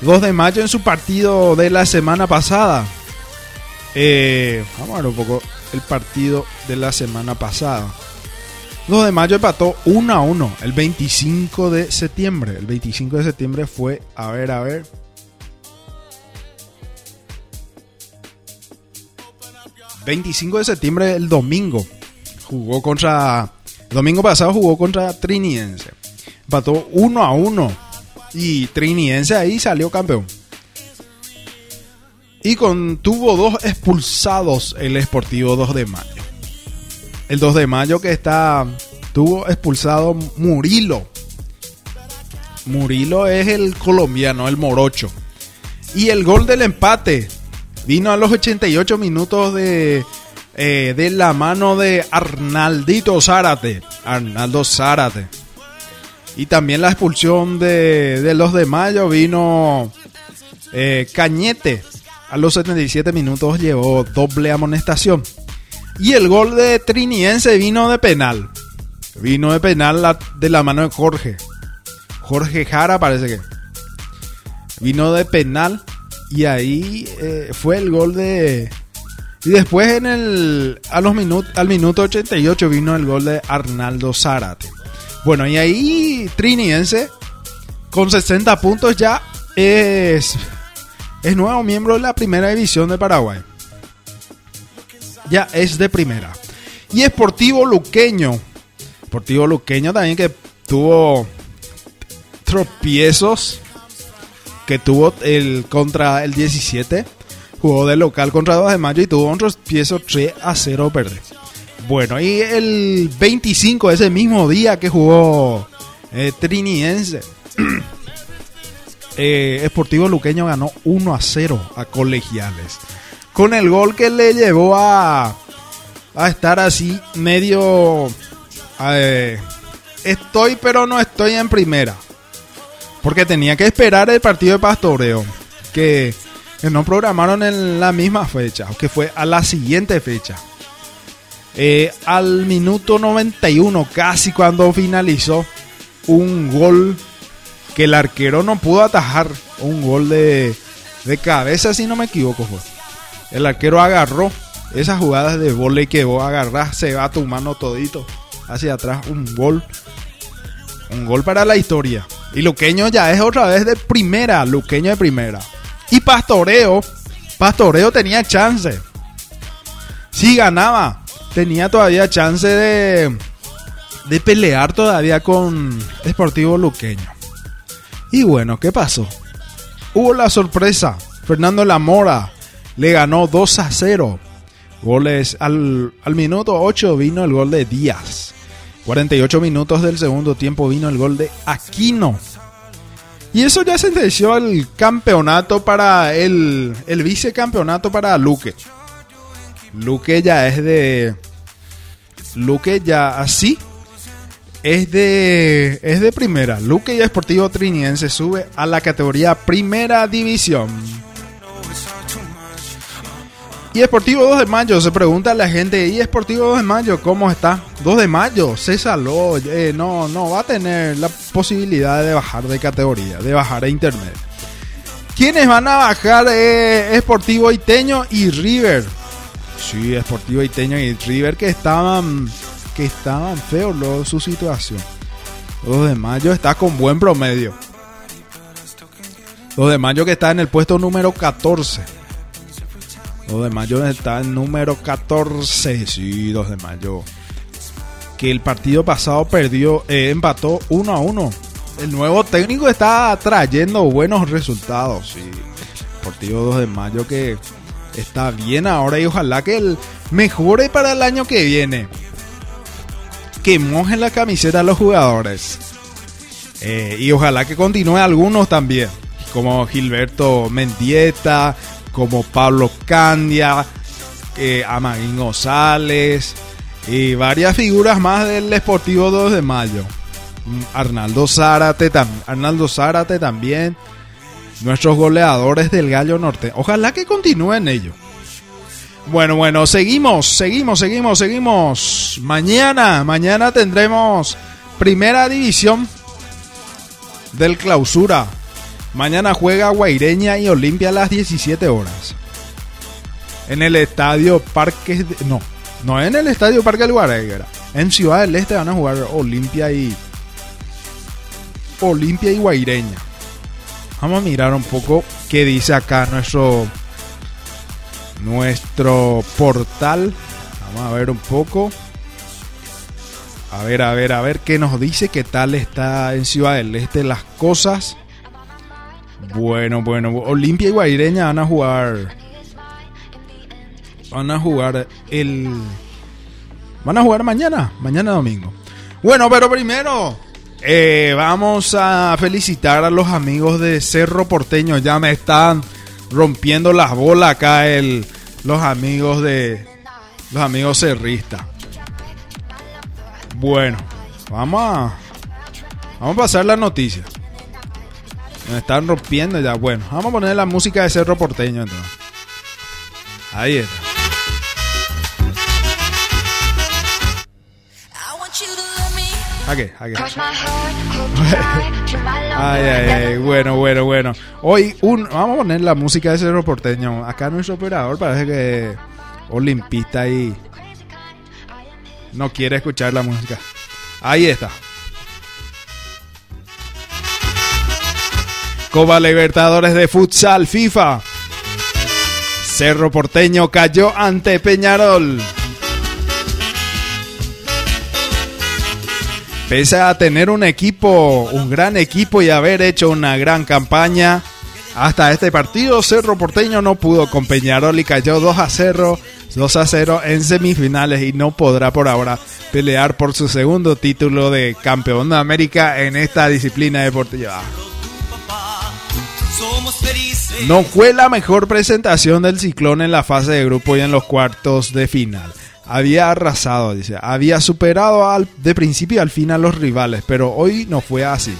2 de mayo en su partido de la semana pasada. Eh, vamos a ver un poco el partido de la semana pasada. 2 de mayo empató 1 a 1 el 25 de septiembre. El 25 de septiembre fue, a ver, a ver. ...25 de septiembre el domingo... ...jugó contra... el domingo pasado jugó contra Triniense... ...empató 1 a 1... ...y Triniense ahí salió campeón... ...y con, tuvo dos expulsados... ...el Esportivo 2 de mayo... ...el 2 de mayo que está... ...tuvo expulsado Murilo... Murilo es el colombiano, el morocho... ...y el gol del empate... Vino a los 88 minutos de, eh, de la mano de Arnaldito Zárate. Arnaldo Zárate. Y también la expulsión de, de los de Mayo vino eh, Cañete. A los 77 minutos llevó doble amonestación. Y el gol de Triniense vino de penal. Vino de penal de la mano de Jorge. Jorge Jara parece que. Vino de penal. Y ahí eh, fue el gol de. Y después en el. A los minut, al minuto 88 vino el gol de Arnaldo Zárate. Bueno, y ahí Triniense. Con 60 puntos ya es. Es nuevo miembro de la primera división de Paraguay. Ya es de primera. Y Sportivo Luqueño. Sportivo Luqueño también que tuvo tropiezos que tuvo el contra el 17. Jugó de local contra 2 de mayo y tuvo un tropiezo 3 a 0 perder. Bueno, y el 25, ese mismo día que jugó eh, Triniense, eh, Esportivo Luqueño ganó 1 a 0 a Colegiales. Con el gol que le llevó a, a estar así medio... eh, estoy pero no estoy en primera. Porque tenía que esperar el partido de pastoreo. Que, no programaron en la misma fecha. Que fue a la siguiente fecha. Eh, al minuto 91, casi cuando finalizó, un gol que el arquero no pudo atajar. Un gol de, de cabeza, si no me equivoco. Fue. El arquero agarró Esas jugadas de volei que vos agarrás, se va tu mano todito hacia atrás, un gol. Un gol para la historia. Y Luqueño ya es otra vez de primera, Luqueño de primera. Y Pastoreo, Pastoreo tenía chance. Si ganaba, tenía todavía chance de, de pelear todavía con Sportivo Luqueño. Y bueno, ¿qué pasó? Hubo la sorpresa. Fernando Lamora le ganó 2 a 0. Goles al, al minuto 8 vino el gol de Díaz. 48 minutos del segundo tiempo vino el gol de Aquino. Y eso ya sentenció el campeonato para el, el vicecampeonato para Luque. Luque ya es de. Luque ya así. Es de. Es de primera. Luque y Esportivo Triniense sube a la categoría Primera División. Y Esportivo 2 de Mayo, se pregunta la gente, ¿y Esportivo 2 de Mayo cómo está? 2 de Mayo, se saló, eh, no, no va a tener la posibilidad de bajar de categoría, de bajar a internet. ¿Quiénes van a bajar? Eh, Esportivo Iteño y River. Sí, Esportivo Iteño y River que estaban, que estaban feos lo, su situación. 2 de Mayo está con buen promedio. 2 de Mayo que está en el puesto número 14. 2 de mayo está el número 14. Sí, 2 de mayo. Que el partido pasado perdió, eh, empató 1 a 1. El nuevo técnico está trayendo buenos resultados. Sí. Partido 2 de mayo que está bien ahora y ojalá que el mejore para el año que viene. Que mojen la camiseta a los jugadores. Eh, y ojalá que continúe algunos también. Como Gilberto Mendieta, como Pablo Candia, eh, González y varias figuras más del Sportivo 2 de Mayo. Mm, Arnaldo Zárate, Arnaldo Zárate también. Nuestros goleadores del Gallo Norte. Ojalá que continúen ellos. Bueno, bueno, seguimos, seguimos, seguimos, seguimos. Mañana, mañana tendremos primera división del clausura. Mañana juega Guaireña y Olimpia a las 17 horas. En el estadio Parque. No, no en el estadio Parque del. En Ciudad del Este van a jugar Olimpia y. Olimpia y Guaireña. Vamos a mirar un poco qué dice acá nuestro. Nuestro portal. Vamos a ver un poco. A ver, a ver, a ver qué nos dice, qué tal está en Ciudad del Este las cosas. Bueno, bueno. Olimpia y Guaireña van a jugar. Van a jugar el. Van a jugar mañana. Mañana domingo. Bueno, pero primero. Eh, vamos a felicitar a los amigos de Cerro Porteño. Ya me están rompiendo las bolas acá el, los amigos de. Los amigos cerristas. Bueno, vamos a. Vamos a pasar la noticia. Me están rompiendo ya. Bueno, vamos a poner la música de Cerro Porteño entonces. Ahí está. Aquí, aquí. ay, ay, ay, bueno, bueno, bueno. Hoy un, vamos a poner la música de Cerro Porteño. Acá nuestro operador parece que olimpista y no quiere escuchar la música. Ahí está. Copa Libertadores de Futsal FIFA. Cerro Porteño cayó ante Peñarol. Pese a tener un equipo, un gran equipo y haber hecho una gran campaña, hasta este partido Cerro Porteño no pudo con Peñarol y cayó 2 a 0, 2 a 0 en semifinales y no podrá por ahora pelear por su segundo título de campeón de América en esta disciplina deportiva. No fue la mejor presentación del ciclón en la fase de grupo y en los cuartos de final. Había arrasado, dice, había superado al, de principio al fin a los rivales, pero hoy no fue así.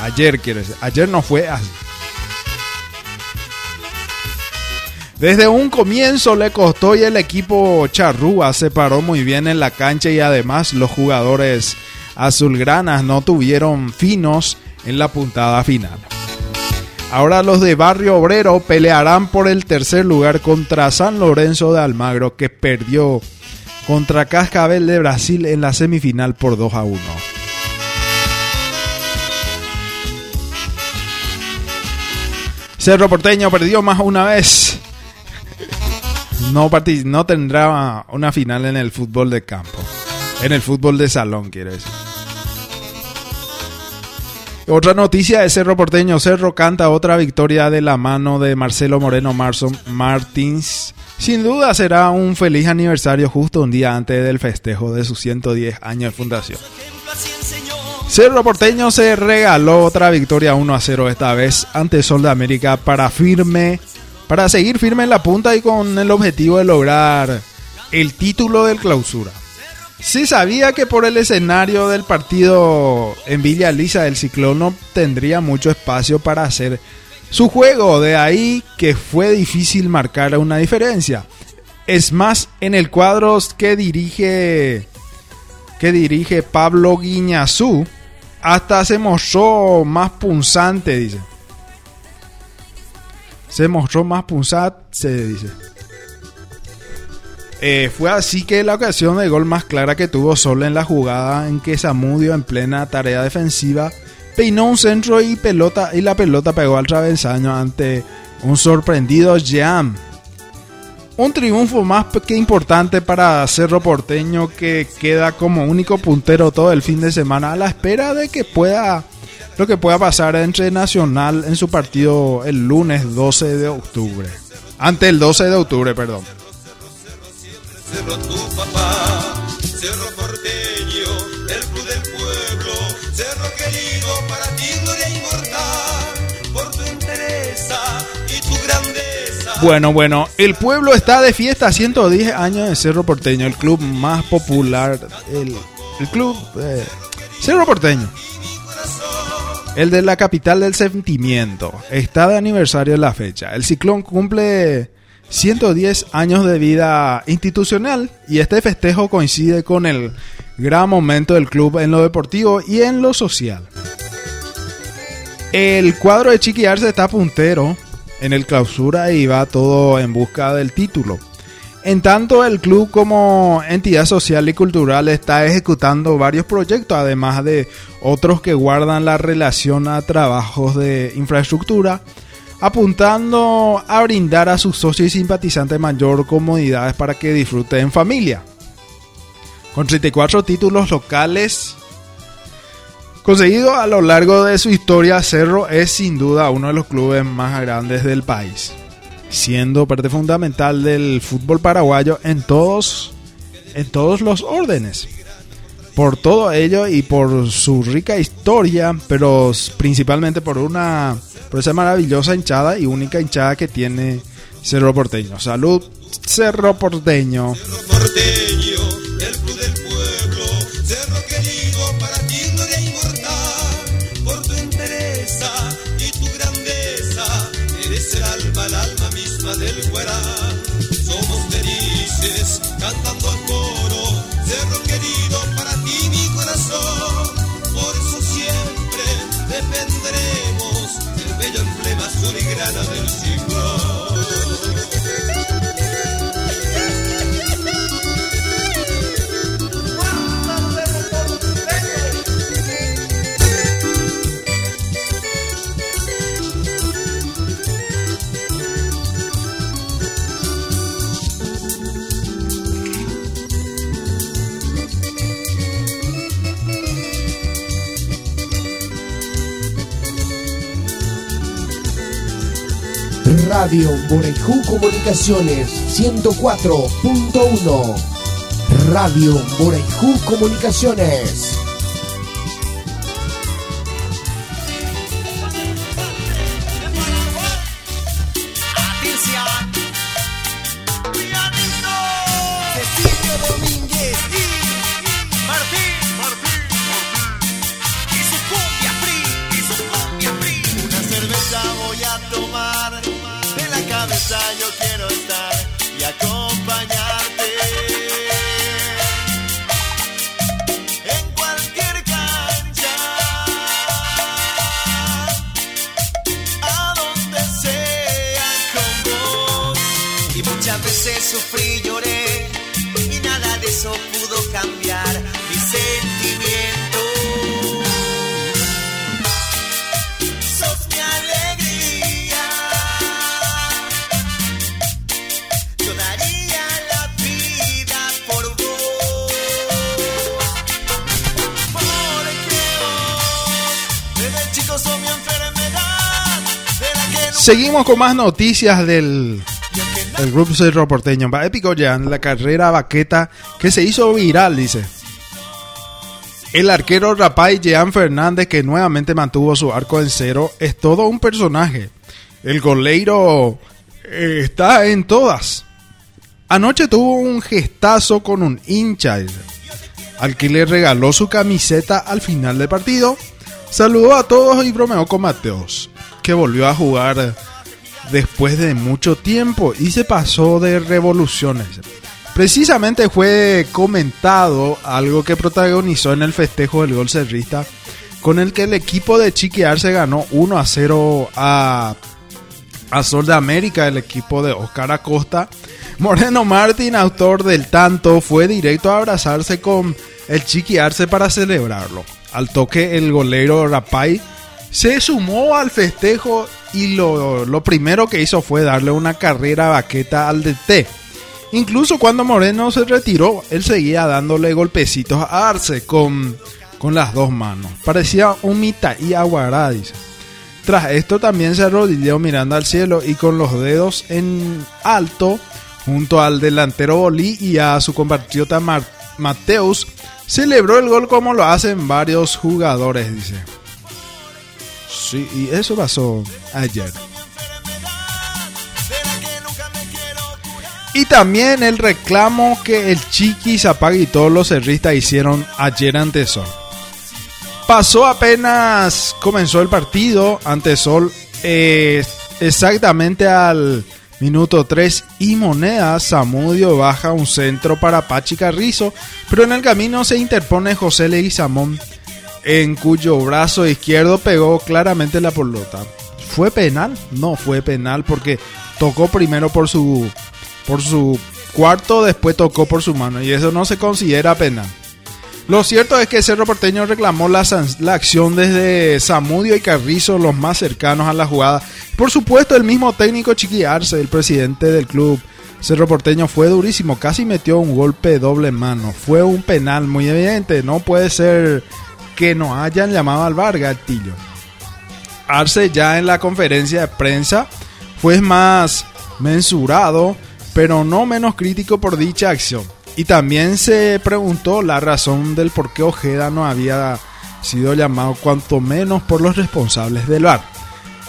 Ayer, quiero decir, ayer no fue así. Desde un comienzo le costó y el equipo charrúa se paró muy bien en la cancha y además los jugadores azulgranas no tuvieron finos en la puntada final. Ahora los de Barrio Obrero pelearán por el tercer lugar contra San Lorenzo de Almagro que perdió contra Cascabel de Brasil en la semifinal por 2 a 1. Cerro Porteño perdió más una vez. No, no tendrá una final en el fútbol de campo. En el fútbol de salón, quiere decir. Otra noticia de Cerro Porteño. Cerro canta otra victoria de la mano de Marcelo Moreno Marson Martins. Sin duda será un feliz aniversario justo un día antes del festejo de sus 110 años de fundación. Cerro Porteño se regaló otra victoria 1 a 0 esta vez ante Sol de América para firme, para seguir firme en la punta y con el objetivo de lograr el título del clausura. Se sabía que por el escenario del partido en Villa Lisa el Ciclón no tendría mucho espacio para hacer su juego, de ahí que fue difícil marcar una diferencia. Es más, en el cuadro que dirige que dirige Pablo Guiñazú, hasta se mostró más punzante, dice. Se mostró más punzante, dice. Eh, fue así que la ocasión de gol más clara que tuvo solo en la jugada en que Samudio en plena tarea defensiva peinó un centro y pelota y la pelota pegó al travesaño ante un sorprendido Jam un triunfo más que importante para Cerro Porteño que queda como único puntero todo el fin de semana a la espera de que pueda lo que pueda pasar entre Nacional en su partido el lunes 12 de octubre. Ante el 12 de octubre, perdón. Bueno, bueno, el pueblo está de fiesta, 110 años de Cerro Porteño, el club más popular, el, club eh, Cerro Porteño. El de la capital del sentimiento. Está de aniversario la fecha. El ciclón cumple 110 años de vida institucional y este festejo coincide con el gran momento del club en lo deportivo y en lo social. El cuadro de Chiquiarse está puntero en el clausura y va todo en busca del título. En tanto, el club como entidad social y cultural está ejecutando varios proyectos, además de otros que guardan la relación a trabajos de infraestructura, apuntando a brindar a sus socios y simpatizantes mayor comodidades para que disfruten en familia. Con 34 títulos locales Conseguido a lo largo de su historia, Cerro es sin duda uno de los clubes más grandes del país, siendo parte fundamental del fútbol paraguayo en todos, en todos los órdenes. Por todo ello y por su rica historia, pero principalmente por una por esa maravillosa hinchada y única hinchada que tiene Cerro Porteño. Salud, Cerro Porteño. Cerro Porteño. filigrana del siglo. Radio Borejú Comunicaciones 104.1. Radio Borejú Comunicaciones. Seguimos con más noticias del, del grupo Cerro Porteño. Va épico ya la carrera vaqueta que se hizo viral, dice. El arquero Rapay Jean Fernández, que nuevamente mantuvo su arco en cero, es todo un personaje. El goleiro eh, está en todas. Anoche tuvo un gestazo con un hincha al que le regaló su camiseta al final del partido. Saludó a todos y bromeó con Mateos, que volvió a jugar después de mucho tiempo y se pasó de revoluciones. Precisamente fue comentado algo que protagonizó en el festejo del gol cerrista, con el que el equipo de Chiquiar se ganó 1 a 0 a, a Sol de América, el equipo de Oscar Acosta. Moreno Martín, autor del tanto, fue directo a abrazarse con el Chiqui Arce para celebrarlo. Al toque, el golero Rapay se sumó al festejo y lo, lo primero que hizo fue darle una carrera baqueta al DT. Incluso cuando Moreno se retiró, él seguía dándole golpecitos a Arce con, con las dos manos. Parecía un Mitaí Aguará, dice. Tras esto también se arrodilló mirando al cielo y con los dedos en alto junto al delantero Bolí y a su compatriota Mar- Mateus celebró el gol como lo hacen varios jugadores, dice. Sí, y eso pasó ayer. Y también el reclamo que el Chiqui, Zapag y todos los cerristas hicieron ayer ante Sol. Pasó apenas comenzó el partido ante Sol, eh, exactamente al minuto 3 y Moneda. Zamudio baja un centro para Pachi Carrizo, pero en el camino se interpone José Leguizamón, en cuyo brazo izquierdo pegó claramente la pelota. ¿Fue penal? No fue penal porque tocó primero por su, por su cuarto, después tocó por su mano y eso no se considera penal. Lo cierto es que Cerro Porteño reclamó la, la acción desde Zamudio y Carrizo, los más cercanos a la jugada. Por supuesto, el mismo técnico Chiqui Arce, el presidente del club Cerro Porteño, fue durísimo. Casi metió un golpe de doble mano. Fue un penal muy evidente. No puede ser que no hayan llamado al VAR, Gatillo. Arce ya en la conferencia de prensa fue más mensurado, pero no menos crítico por dicha acción. Y también se preguntó la razón del por qué Ojeda no había sido llamado cuanto menos por los responsables del VAR.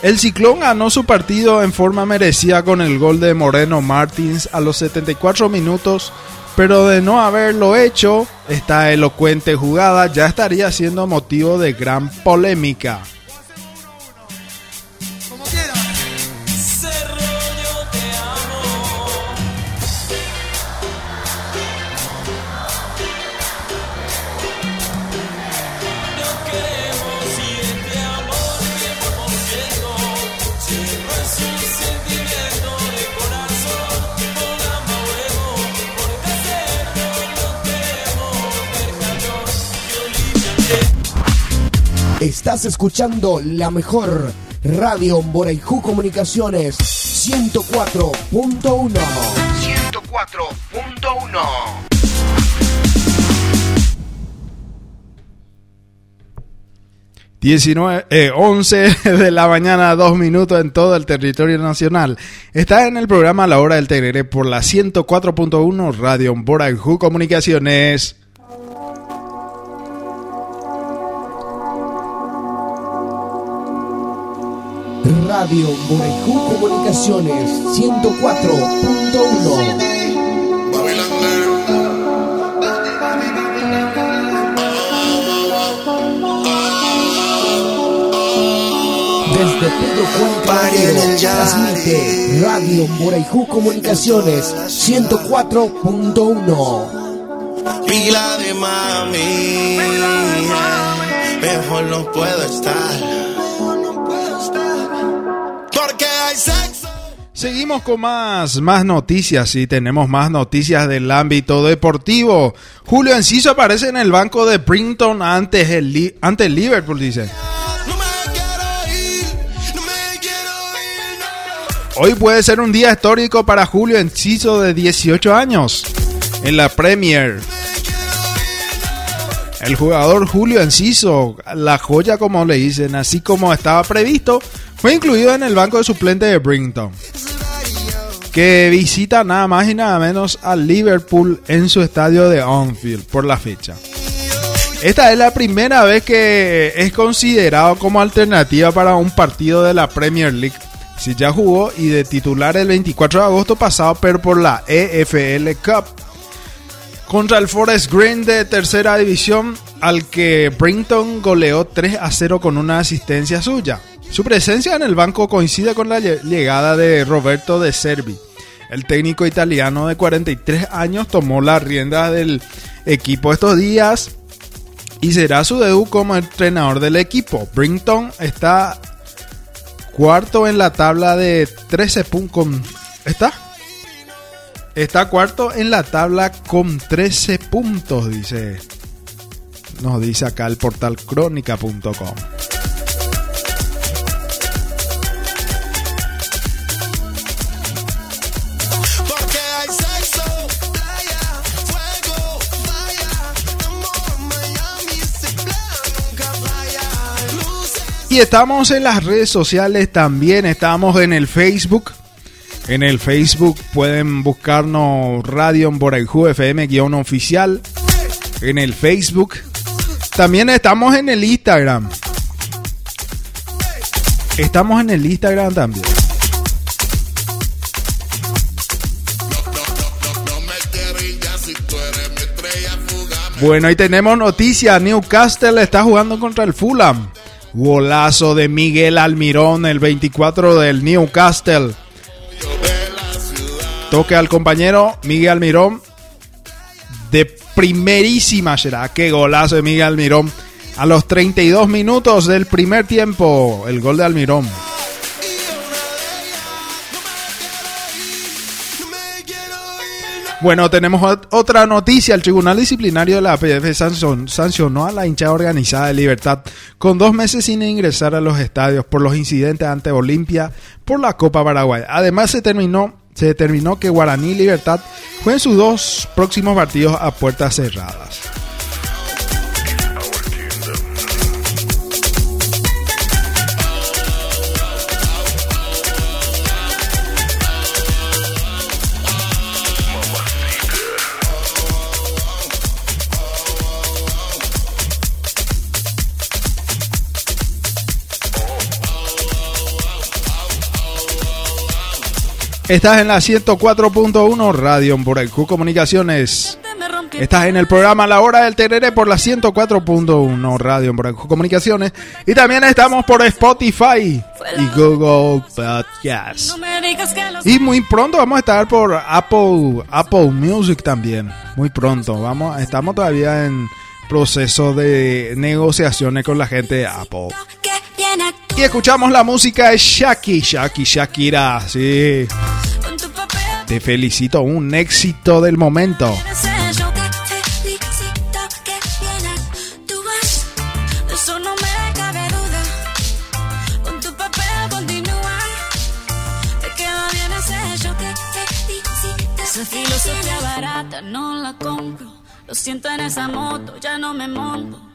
El Ciclón ganó su partido en forma merecida con el gol de Moreno Martins a los 74 minutos, pero de no haberlo hecho, esta elocuente jugada ya estaría siendo motivo de gran polémica. Estás escuchando la mejor radio Moraiju Comunicaciones 104.1. 104.1. 19, eh, 11 de la mañana, 2 minutos en todo el territorio nacional. Está en el programa La Hora del Tereré por la 104.1 Radio Borajú Comunicaciones. Radio Moraiju Comunicaciones 104.1. Desde Pedro Yari. transmite Radio Moraiju Comunicaciones 104.1. Pila de mami, mejor no puedo estar. Seguimos con más, más noticias y tenemos más noticias del ámbito deportivo. Julio Enciso aparece en el banco de Brinton antes el, ante el Liverpool, dice. Hoy puede ser un día histórico para Julio Enciso de 18 años en la Premier. El jugador Julio Enciso, la joya como le dicen, así como estaba previsto, fue incluido en el banco de suplente de Brinton, que visita nada más y nada menos al Liverpool en su estadio de Anfield por la fecha. Esta es la primera vez que es considerado como alternativa para un partido de la Premier League. Si ya jugó y de titular el 24 de agosto pasado, pero por la EFL Cup contra el Forest Green de tercera división, al que Brinton goleó 3 a 0 con una asistencia suya. Su presencia en el banco coincide con la llegada de Roberto De Servi. El técnico italiano de 43 años tomó la rienda del equipo estos días y será su debut como entrenador del equipo. Brinton está cuarto en la tabla de 13 puntos. ¿Está? Está cuarto en la tabla con 13 puntos, dice. Nos dice acá el portal crónica.com. Y estamos en las redes sociales también, estamos en el Facebook. En el Facebook pueden buscarnos Radio Boraijú FM-oficial. En el Facebook. También estamos en el Instagram. Estamos en el Instagram también. Bueno, y tenemos noticias. Newcastle está jugando contra el Fulham. Golazo de Miguel Almirón, el 24 del Newcastle. Toque al compañero Miguel Almirón. De primerísima será. Qué golazo de Miguel Almirón. A los 32 minutos del primer tiempo. El gol de Almirón. Bueno, tenemos otra noticia. El Tribunal Disciplinario de la APF sancionó a la hinchada organizada de Libertad con dos meses sin ingresar a los estadios por los incidentes ante Olimpia por la Copa Paraguay. Además, se terminó se determinó que Guaraní y Libertad jueguen sus dos próximos partidos a puertas cerradas. Estás en la 104.1 Radio Q Comunicaciones. Estás en el programa La Hora del Tereré por la 104.1 Radio Q Comunicaciones. Y también estamos por Spotify y Google Podcast. Y muy pronto vamos a estar por Apple, Apple Music también. Muy pronto. Vamos, estamos todavía en proceso de negociaciones con la gente de Apple. Y escuchamos la música de Shaki, Shaki, Shakira, sí. Te felicito, un éxito del momento. Filosofía barata no la compro. Lo siento en esa moto, ya no me monto.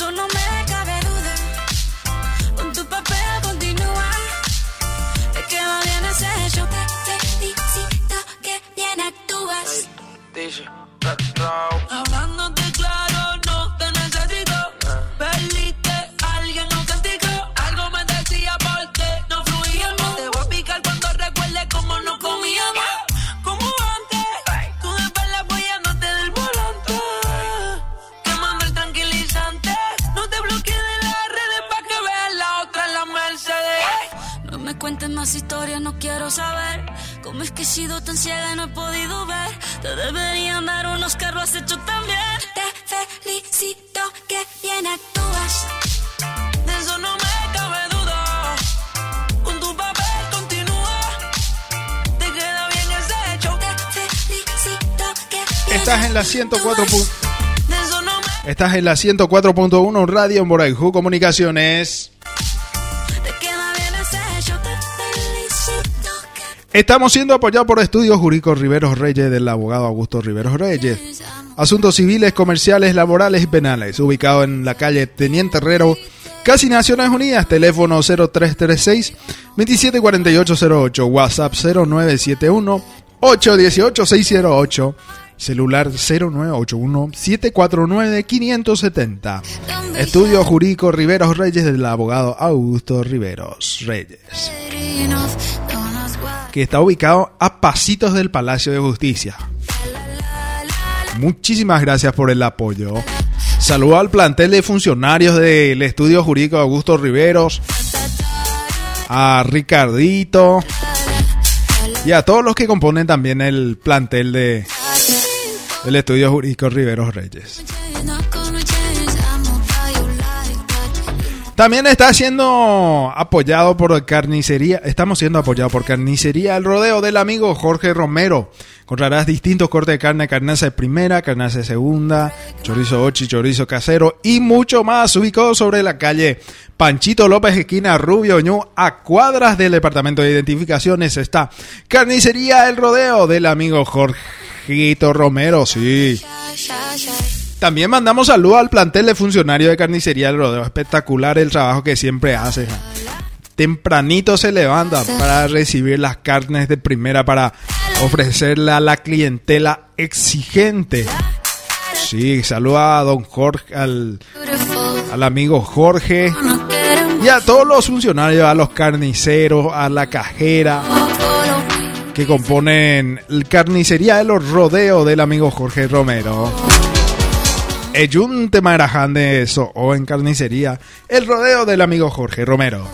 eso no me cabe duda. Con tu papel continúa. Te queda bien ese hecho. Te felicito que bien actúas. En la 104. pu- De eso no me Estás en la 104.1 Radio Moraiju Comunicaciones. Estamos siendo apoyados por Estudios Jurídicos Riveros Reyes del abogado Augusto Riveros Reyes. Asuntos civiles, comerciales, laborales y penales. Ubicado en la calle Teniente Herrero, casi Naciones Unidas. Teléfono 0336 274808. WhatsApp 0971 818 608. Celular 0981 749 570. Estudio Jurídico Riveros Reyes del abogado Augusto Riveros Reyes. que está ubicado a pasitos del Palacio de Justicia. Muchísimas gracias por el apoyo. Saludo al plantel de funcionarios del Estudio Jurídico Augusto Riveros, a Ricardito y a todos los que componen también el plantel de del Estudio Jurídico Riveros Reyes. También está siendo apoyado por carnicería, estamos siendo apoyados por carnicería el rodeo del amigo Jorge Romero. Encontrarás distintos cortes de carne, carnaza de primera, carnaza de segunda, chorizo ochi, chorizo casero y mucho más ubicado sobre la calle Panchito López, esquina Rubio Ñu, a cuadras del departamento de identificaciones está carnicería el rodeo del amigo Jorgito Romero, sí. También mandamos saludos al plantel de funcionarios de carnicería del rodeo. Espectacular el trabajo que siempre hace. Tempranito se levanta para recibir las carnes de primera para ofrecerla a la clientela exigente. Sí, saluda a don Jorge, al, al amigo Jorge y a todos los funcionarios, a los carniceros, a la cajera. Que componen carnicería de los rodeos del amigo Jorge Romero. Temaraján de eso, o en carnicería, el rodeo del amigo Jorge Romero.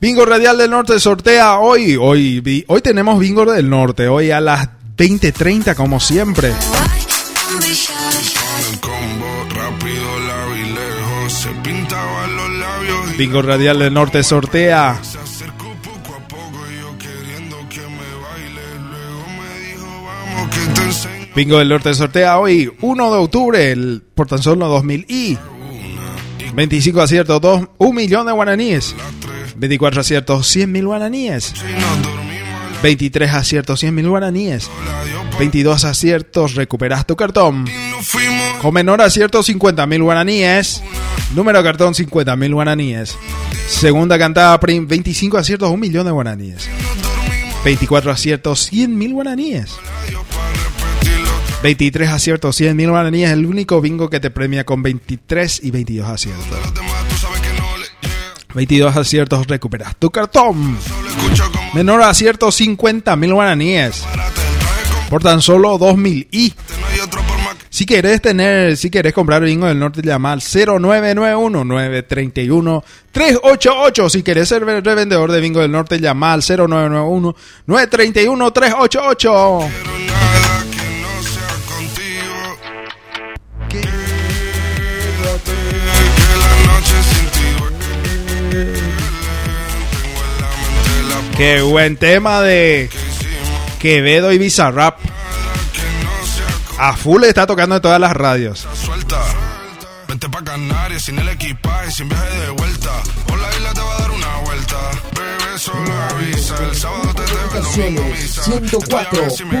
Bingo Radial del Norte sortea hoy, hoy, hoy tenemos Bingo del Norte, hoy a las 20.30 como siempre. Bingo Radial del Norte sortea Bingo del Norte sortea hoy, 1 de octubre, el, por tan solo 2000 y 25 aciertos, 2, 1 millón de guaraníes. 24 aciertos, 100 mil guaraníes. Y nos dormimos, 23 aciertos, 100 mil guaraníes. 22 aciertos, recuperas tu cartón. Con menor acierto, 50 mil guaraníes. Número de cartón, 50 mil guaraníes. Segunda cantada, prim, 25 aciertos, 1 millón de guaraníes. 24 aciertos, 100 mil guaraníes. 23 aciertos, 100 mil guaraníes. El único bingo que te premia con 23 y 22 aciertos. Los demás tú sabes que no le llega. 22 aciertos, recuperas tu cartón. Menor acierto, 50 mil guaraníes. Por tan solo 2 mil y... Si querés tener, si querés comprar bingo del norte, llama al 0991-931-388. Si querés ser revendedor de bingo del norte, llama al 0991-931-388. Qué buen tema de Quevedo y Bizarrap. A full está tocando en todas las radios. suelta. Vente pa' Canarias sin el equipaje, sin viaje de vuelta. Por la isla te va a dar una vuelta. Bebé, solo avisa. El sábado te debe el domingo misa. Estoy a ver si me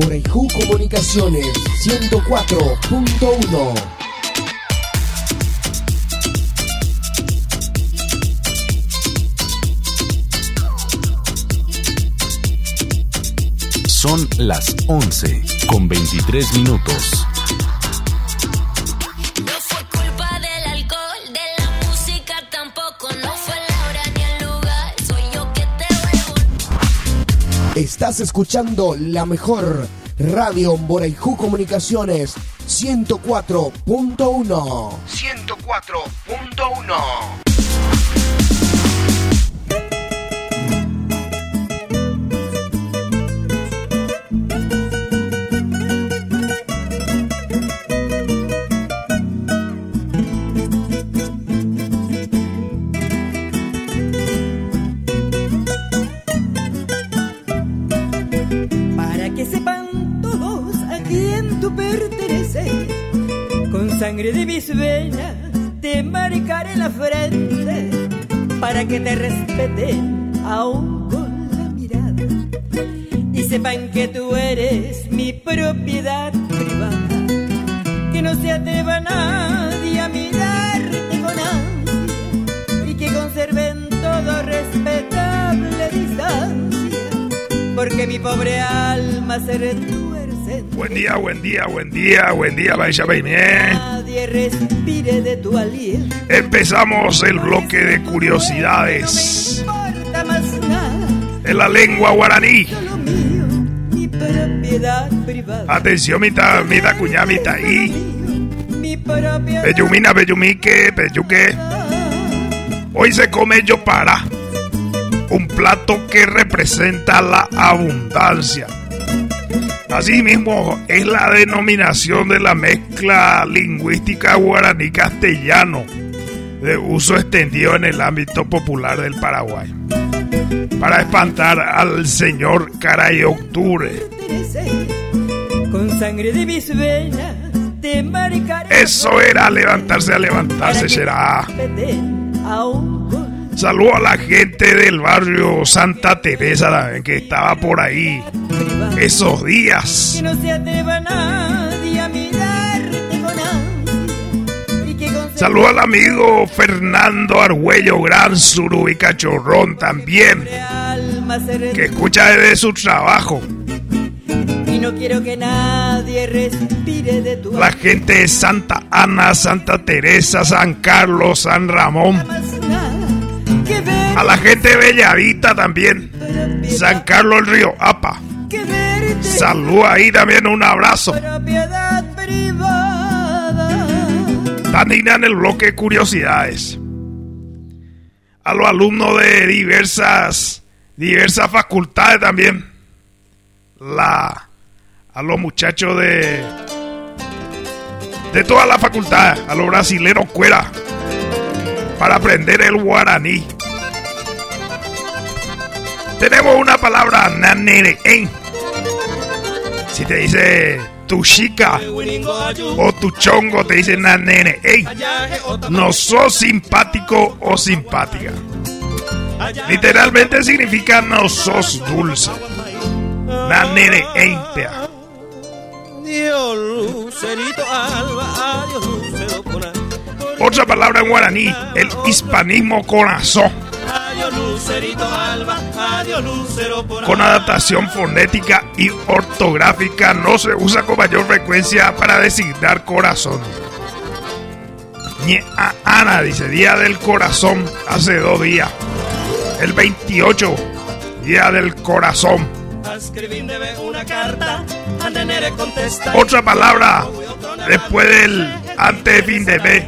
Orejú Comunicaciones 104.1 Son las 11 con 23 minutos. Estás escuchando la mejor radio Boraijú Comunicaciones 104.1. 104.1. en la frente para que te respeten aún con la mirada y sepan que tú eres mi propiedad privada. Que no se atreva nadie a mirarte con ansia y que conserven todo respetable distancia, porque mi pobre alma se retuerce. Buen día, buen día, buen día, buen día, vaya Benjamín respire de tu aliento. Empezamos el bloque de curiosidades No me importa más nada, de la lengua guaraní. lo mío, mi propiedad privada. Atención, mita, mita, cuñá, mita, y Mi propiedad Bellumina, Bellumique, Belluque. Hoy se come yo para un plato que representa la abundancia. Asimismo, es la denominación de la mezcla lingüística guaraní-castellano de uso extendido en el ámbito popular del Paraguay. Para espantar al señor Caray Octubre. con sangre de mis venas te marcaré. Eso era levantarse a levantarse, será. Saludo a la gente del barrio Santa Teresa que estaba por ahí esos días. que no se atreva nadie a mirarte con ansia. Y que con Saludo al amigo Fernando Argüello, gran suru y cachorrón también, que escucha desde su trabajo. Y no quiero que nadie respire de tu La gente de Santa Ana, Santa Teresa, San Carlos, San Ramón. A la gente de Bellavista también. San Carlos el Río Apa. Saludo ahí también, un abrazo. Tanina en el bloque de curiosidades. A los alumnos de diversas, diversas facultades también. La, a los muchachos de, de toda la facultad, a los brasileros cuera, para aprender el guaraní. Tenemos una palabra, nanere, Si te dice tu chica o tu chongo, te dice nanere, ey. No sos simpático o simpática. Literalmente significa no sos dulce. Nanere, pea. Otra palabra en guaraní, el hispanismo corazón. Con adaptación fonética y ortográfica no se usa con mayor frecuencia para designar corazón. Ñe a Ana dice Día del Corazón hace dos días. El 28, Día del Corazón. Otra palabra después del antes de fin de mes.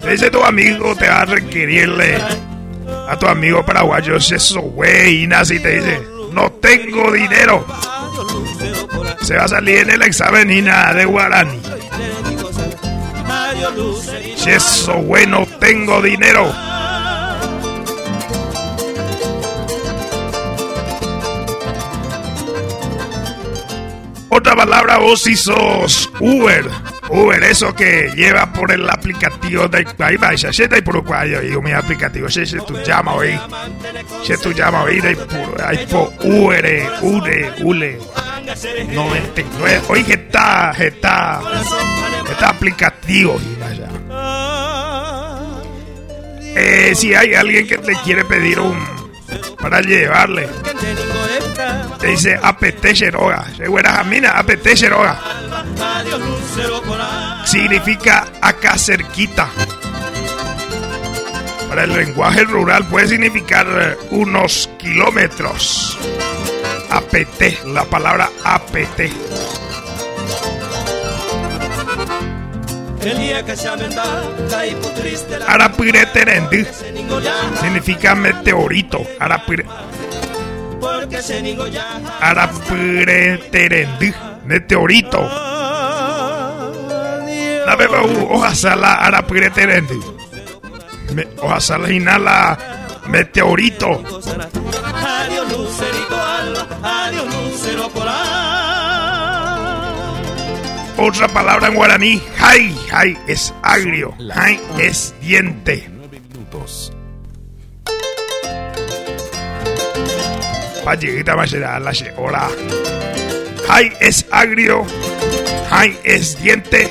Dice tu amigo, te va a requerirle a tu amigo paraguayo Shesowé y nazi te dice, no tengo dinero. Se va a salir en el examen nada de guaraní. Shesowé, no tengo dinero. Otra palabra, vos sos Uber. Uber, eso que lleva por el aplicativo de ahí va, se por cual yo mi aplicativo, se tu llama hoy. Se tu llama hoy de ahí por Uber, Ure, Ule. 99. Oye, que está, está, está aplicativo, y vaya. Eh, si hay alguien que te quiere pedir un para llevarle, te dice apete Cheroga. Segura Jamina, apete Cheroga. Significa acá cerquita. Para el lenguaje rural puede significar eh, unos kilómetros. APT, la palabra APT. Arapireterendi significa meteorito. Arapire, Arapireterendi, meteorito. La beba u ojasala arapireterendi. Me- Ojasala inhala meteorito. Otra palabra en guaraní, jai, jai es agrio, jai es diente. más será la hola. Jai es agrio, jai es diente,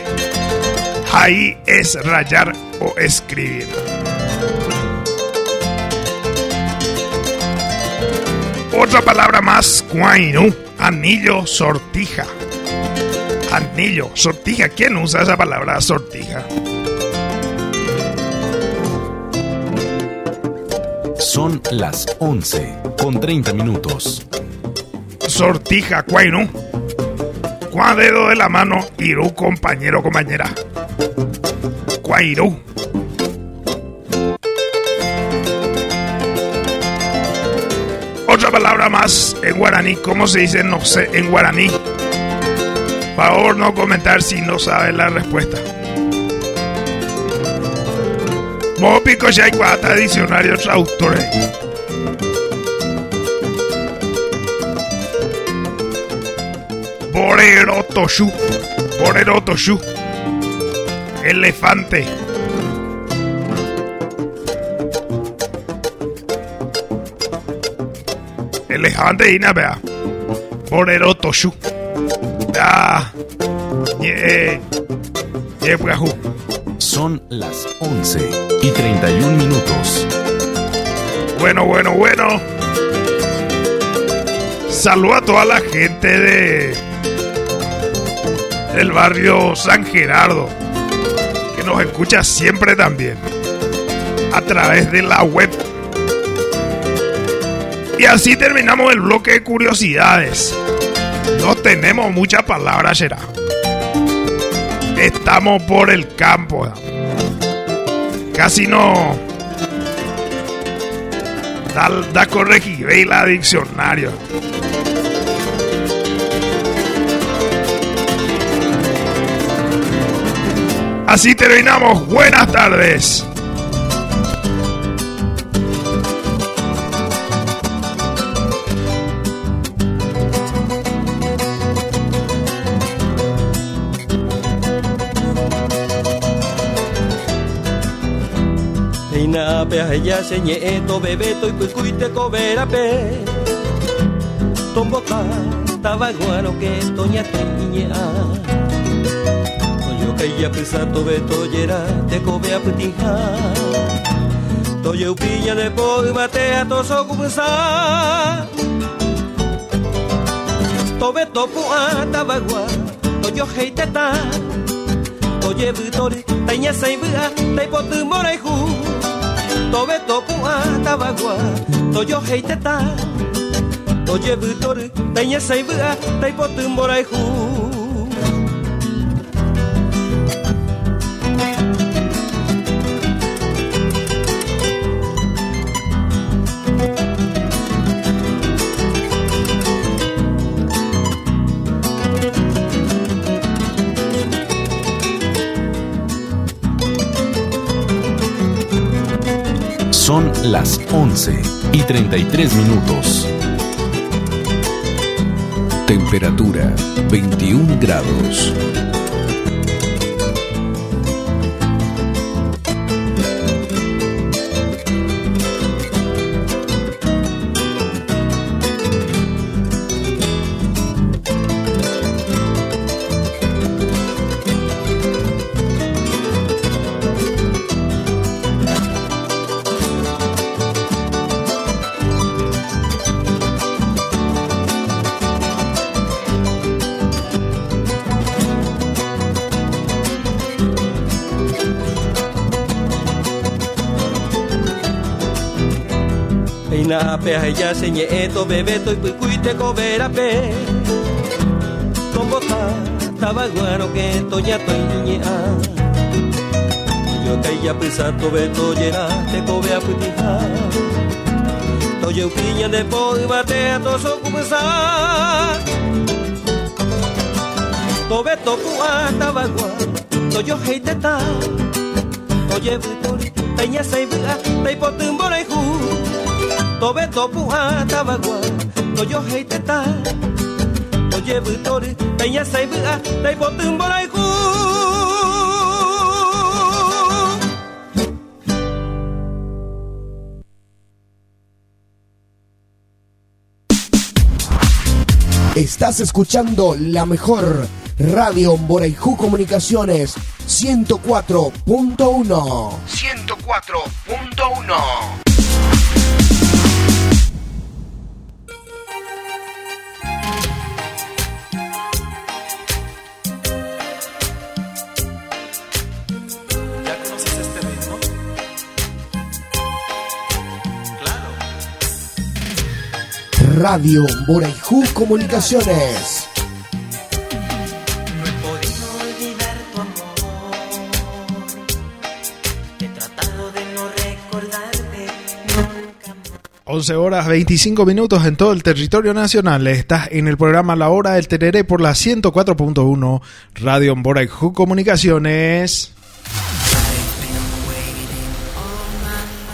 jai es rayar o escribir. Otra palabra más, cuaino, anillo, sortija. Anillo, sortija. ¿Quién usa esa palabra sortija? Son las 11 con 30 minutos. Sortija, cuaino. Cuá dedo de la mano, irú, compañero, compañera. Cuairú. Otra palabra más en guaraní. ¿Cómo se dice? No sé, en guaraní. Favor no comentar si no sabe la respuesta. Hay cuatro diccionario traductores. Borero Toshu. Borero Toshu. Elefante. Elefante y vea. Borero Toshu. Ah. Eh, Son las 11 y 31 minutos. Bueno, bueno, bueno. Saludo a toda la gente de del barrio San Gerardo que nos escucha siempre también a través de la web. Y así terminamos el bloque de curiosidades. No tenemos muchas palabras, será. Estamos por el campo. Casi no. Da, da corregir la diccionario. Así terminamos. Buenas tardes. Ina pe ya señe eto bebeto y cuicuite cobera pe. Tomboca tabaguano que toña tiña Yo que ya pesa to beto yera te cobe a putija Toye upiña de po y bate a toso cubesa Tobe topu a tabagua Toyo heiteta Toye butori Taña saibua Taipotu morai hu Tobe topu a tabagua Toyo heiteta Toye butori Taña saibua Taipotu morai hu las 11 y 33 minutos. Temperatura 21 grados. Peina pe ya señe eto bebeto y cuicuite cobera pe Tombota tabaguano que toña toña Yo que ya pesa to beto yera te cobe a putija Toye upiña de po y bate a toso cubesa Tobe topu a tabagua Toyo heiteta Toye butori Taña saibua Taipotumbora y ju Tobe topu a tabagua Toyo heiteta Toye butori Taña saibua Taipotumbora y ju Estás escuchando la mejor radio Boraijú Comunicaciones 104.1. 104.1. recordarte nunca más. 11 horas 25 minutos en todo el territorio nacional. Estás en el programa La Hora del Tereré por la 104.1 Radio Mboraiju Comunicaciones.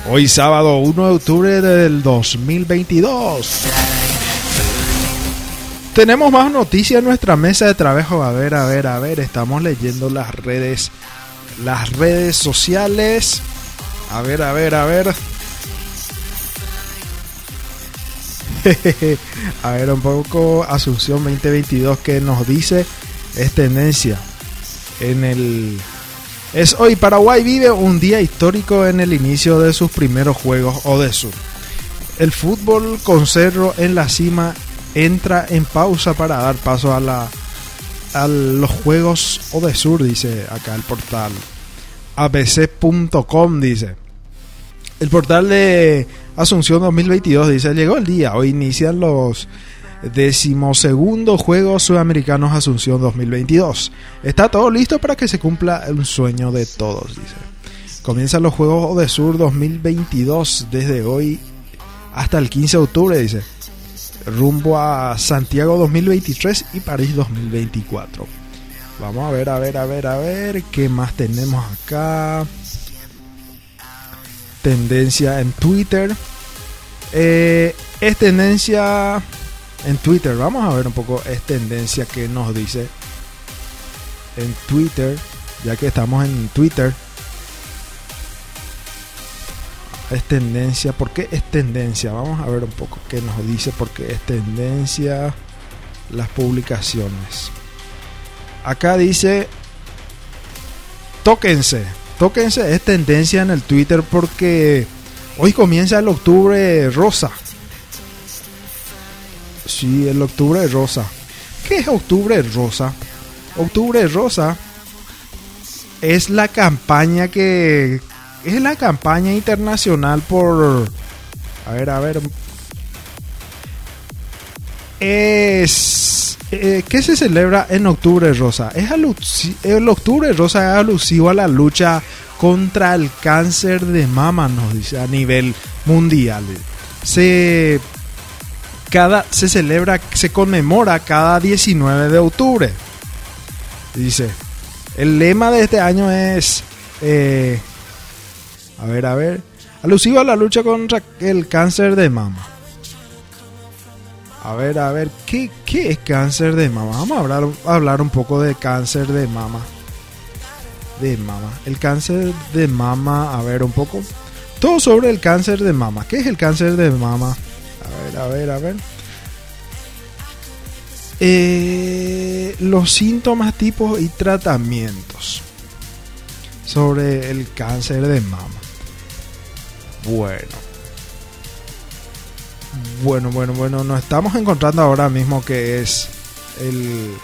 Hoy sábado 1 de octubre del 2022. Tenemos más noticias en nuestra mesa de trabajo. A ver, a ver, a ver. Estamos leyendo las redes, las redes sociales. A ver, a ver, a ver. a ver un poco Asunción 2022 que nos dice es tendencia en el es hoy Paraguay vive un día histórico en el inicio de sus primeros juegos Odesur. El fútbol con Cerro en la cima entra en pausa para dar paso a la los juegos Odesur dice acá el portal abc.com dice el portal de Asunción 2022 dice, llegó el día, hoy inician los decimosegundos Juegos Sudamericanos Asunción 2022. Está todo listo para que se cumpla un sueño de todos, dice. Comienzan los Juegos de Sur 2022 desde hoy hasta el 15 de octubre, dice. Rumbo a Santiago 2023 y París 2024. Vamos a ver, a ver, a ver, a ver, ¿qué más tenemos acá? tendencia en Twitter. Eh, es tendencia en Twitter. Vamos a ver un poco es tendencia que nos dice en Twitter. Ya que estamos en Twitter. Es tendencia. ¿Por qué es tendencia? Vamos a ver un poco qué nos dice. Porque es tendencia las publicaciones. Acá dice. Tóquense. Tóquense, es tendencia en el Twitter porque hoy comienza el octubre rosa. Sí, el octubre rosa. ¿Qué es octubre rosa? Octubre rosa es la campaña que es la campaña internacional por a ver, a ver es eh, ¿qué se celebra en octubre rosa? Es el octubre rosa es alusivo a la lucha contra el cáncer de mama, nos dice a nivel mundial. Se cada se celebra, se conmemora cada 19 de octubre. Dice, el lema de este año es eh, a ver, a ver, alusivo a la lucha contra el cáncer de mama. A ver, a ver, ¿qué, qué es cáncer de mama? Vamos a hablar, a hablar un poco de cáncer de mama. De mama. El cáncer de mama, a ver un poco. Todo sobre el cáncer de mama. ¿Qué es el cáncer de mama? A ver, a ver, a ver. Eh, los síntomas, tipos y tratamientos sobre el cáncer de mama. Bueno. Bueno, bueno, bueno, nos estamos encontrando ahora mismo que es el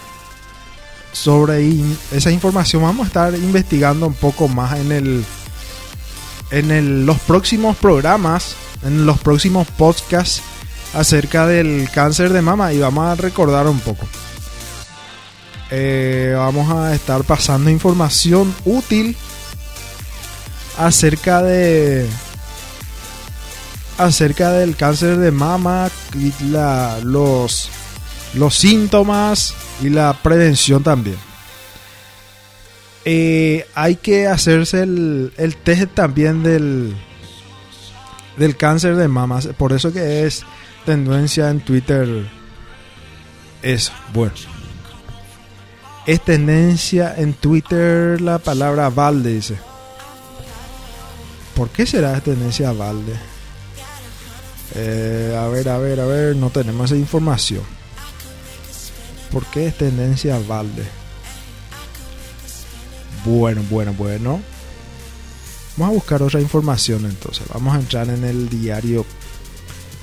sobre esa información vamos a estar investigando un poco más en el en los próximos programas, en los próximos podcasts acerca del cáncer de mama y vamos a recordar un poco. Eh, vamos a estar pasando información útil acerca de acerca del cáncer de mama y la, los, los síntomas y la prevención también. Eh, hay que hacerse el, el test también del, del cáncer de mama. Por eso que es tendencia en Twitter. Eso, bueno. Es tendencia en Twitter la palabra Valde, dice. ¿Por qué será tendencia Valde? Eh, a ver, a ver, a ver, no tenemos esa información. ¿Por qué es tendencia Valde? Bueno, bueno, bueno. Vamos a buscar otra información entonces. Vamos a entrar en el diario,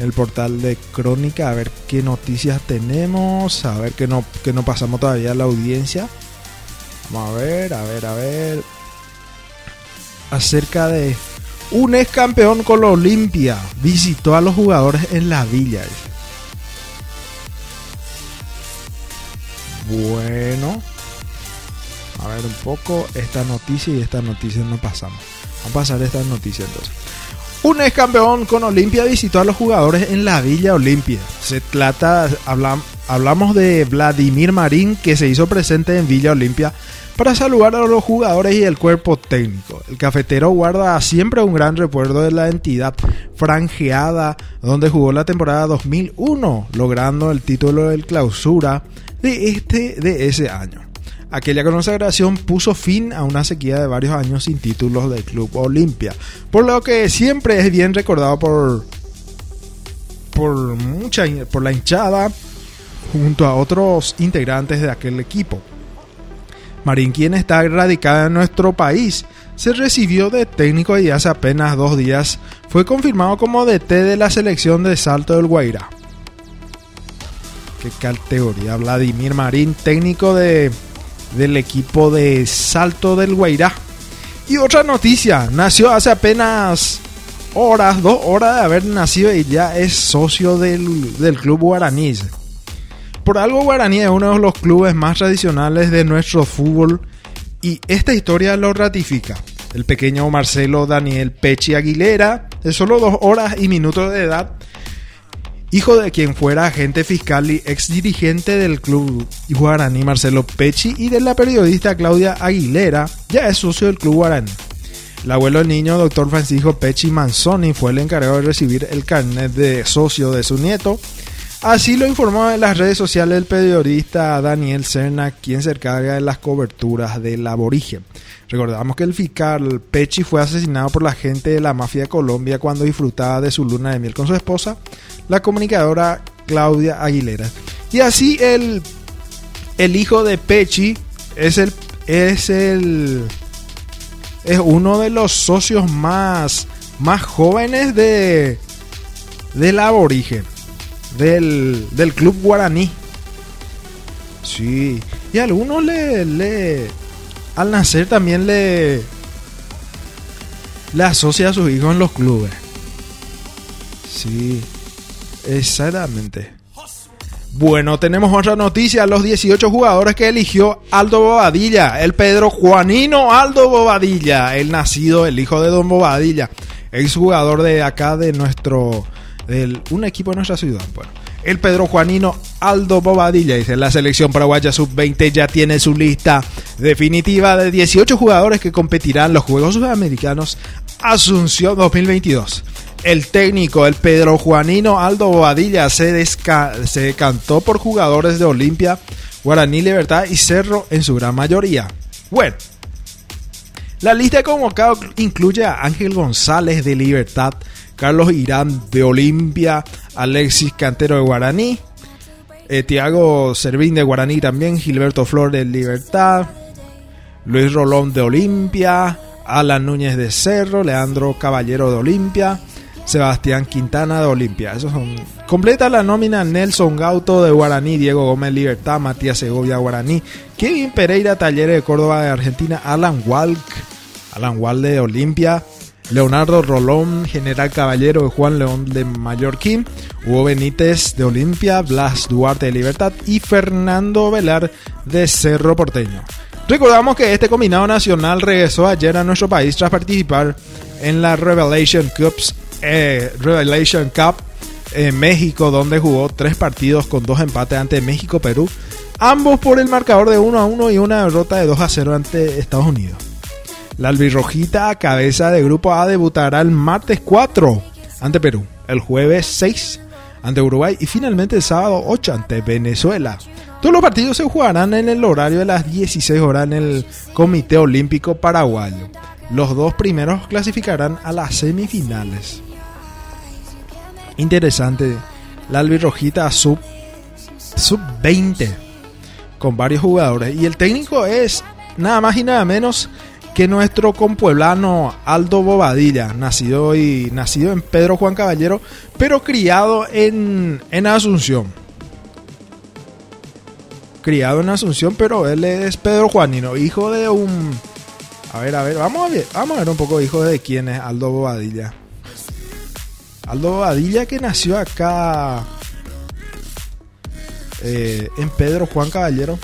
el portal de Crónica a ver qué noticias tenemos, a ver qué no, qué no pasamos todavía a la audiencia. Vamos a ver, a ver, a ver. Acerca de un ex campeón con la Olimpia visitó a los jugadores en la villa. Bueno, a ver un poco esta noticia y esta noticia no pasamos. Vamos a pasar esta noticia entonces. Un ex campeón con Olimpia visitó a los jugadores en la Villa Olimpia. Se trata, hablam- hablamos de Vladimir Marín que se hizo presente en Villa Olimpia para saludar a los jugadores y el cuerpo técnico. El cafetero guarda siempre un gran recuerdo de la entidad franjeada donde jugó la temporada 2001, logrando el título del clausura de este de ese año. Aquella consagración puso fin a una sequía de varios años sin títulos del Club Olimpia, por lo que siempre es bien recordado por por por la hinchada junto a otros integrantes de aquel equipo. Marín, quien está radicada en nuestro país, se recibió de técnico y hace apenas dos días fue confirmado como DT de la selección de Salto del Guairá. Qué categoría, Vladimir Marín, técnico de, del equipo de Salto del Guairá. Y otra noticia, nació hace apenas horas, dos horas de haber nacido y ya es socio del, del club guaraní. Por algo Guaraní es uno de los clubes más tradicionales de nuestro fútbol y esta historia lo ratifica. El pequeño Marcelo Daniel Pechi Aguilera, de solo dos horas y minutos de edad, hijo de quien fuera agente fiscal y ex dirigente del club Guaraní Marcelo Pechi y de la periodista Claudia Aguilera, ya es socio del club Guaraní. El abuelo del niño, doctor Francisco Pechi Manzoni, fue el encargado de recibir el carnet de socio de su nieto. Así lo informó en las redes sociales el periodista Daniel Serna, quien se encarga de las coberturas del aborigen. Recordamos que el fiscal Pechi fue asesinado por la gente de la mafia de Colombia cuando disfrutaba de su luna de miel con su esposa, la comunicadora Claudia Aguilera. Y así el, el hijo de Pechi es el, es el es uno de los socios más, más jóvenes de del aborigen, del, del club guaraní. Sí, y a algunos le, le al nacer también le le asocia a sus hijos en los clubes. Sí, exactamente. Bueno, tenemos otra noticia. Los 18 jugadores que eligió Aldo Bobadilla. El Pedro Juanino Aldo Bobadilla. El nacido, el hijo de Don Bobadilla. Ex jugador de acá de nuestro... Un equipo de nuestra ciudad. Bueno. El Pedro Juanino Aldo Bobadilla. Dice, la selección paraguaya sub-20 ya tiene su lista definitiva de 18 jugadores que competirán los Juegos Sudamericanos Asunción 2022. El técnico, el Pedro Juanino Aldo Bobadilla, se, se decantó por jugadores de Olimpia, Guaraní Libertad y Cerro en su gran mayoría. Bueno, la lista de convocados incluye a Ángel González de Libertad, Carlos Irán de Olimpia, Alexis Cantero de Guaraní, eh, Tiago Servín de Guaraní también, Gilberto Flor de Libertad, Luis Rolón de Olimpia, Alan Núñez de Cerro, Leandro Caballero de Olimpia, Sebastián Quintana de Olimpia. Esos son. Completa la nómina Nelson Gauto de Guaraní, Diego Gómez Libertad, Matías Segovia Guaraní, Kevin Pereira Talleres de Córdoba de Argentina, Alan Walk, Alan Walde de Olimpia, Leonardo Rolón, General Caballero de Juan León de Mallorquín, Hugo Benítez de Olimpia, Blas Duarte de Libertad y Fernando Velar de Cerro Porteño. Recordamos que este combinado nacional regresó ayer a nuestro país tras participar en la Revelation Cups eh, Revelation Cup en México, donde jugó tres partidos con dos empates ante México-Perú, ambos por el marcador de 1 a 1 y una derrota de 2 a 0 ante Estados Unidos. La albirrojita, cabeza de grupo A, debutará el martes 4 ante Perú, el jueves 6 ante Uruguay y finalmente el sábado 8 ante Venezuela. Todos los partidos se jugarán en el horario de las 16 horas en el Comité Olímpico Paraguayo. Los dos primeros clasificarán a las semifinales interesante. La albirrojita sub, sub 20 con varios jugadores. Y el técnico es nada más y nada menos que nuestro compueblano Aldo Bobadilla, nacido, y, nacido en Pedro Juan Caballero, pero criado en, en Asunción. Criado en Asunción, pero él es Pedro Juanino, hijo de un... A ver, a ver, vamos a ver, vamos a ver un poco hijo de quién es Aldo Bobadilla. Aldo Badilla que nació acá eh, en Pedro Juan Caballero.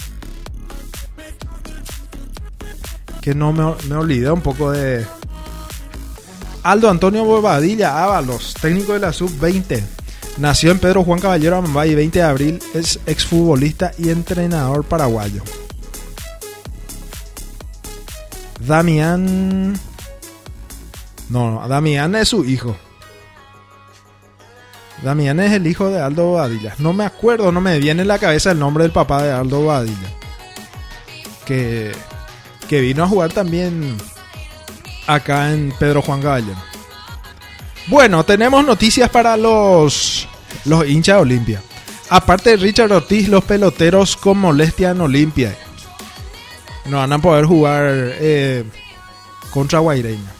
Que no me, me olvidé un poco de Aldo Antonio Bobadilla Ábalos, técnico de la sub-20. Nació en Pedro Juan Caballero Amambay, 20 de abril, es exfutbolista y entrenador paraguayo. Damián. No, no, Damián es su hijo. Damián es el hijo de Aldo Bobadilla. No me acuerdo, no me viene en la cabeza el nombre del papá de Aldo Bobadilla. Que, que vino a jugar también acá en Pedro Juan Caballero. Bueno, tenemos noticias para los, los hinchas de Olimpia. Aparte de Richard Ortiz, los peloteros con molestia en Olimpia. No van a poder jugar eh, contra Guaireña.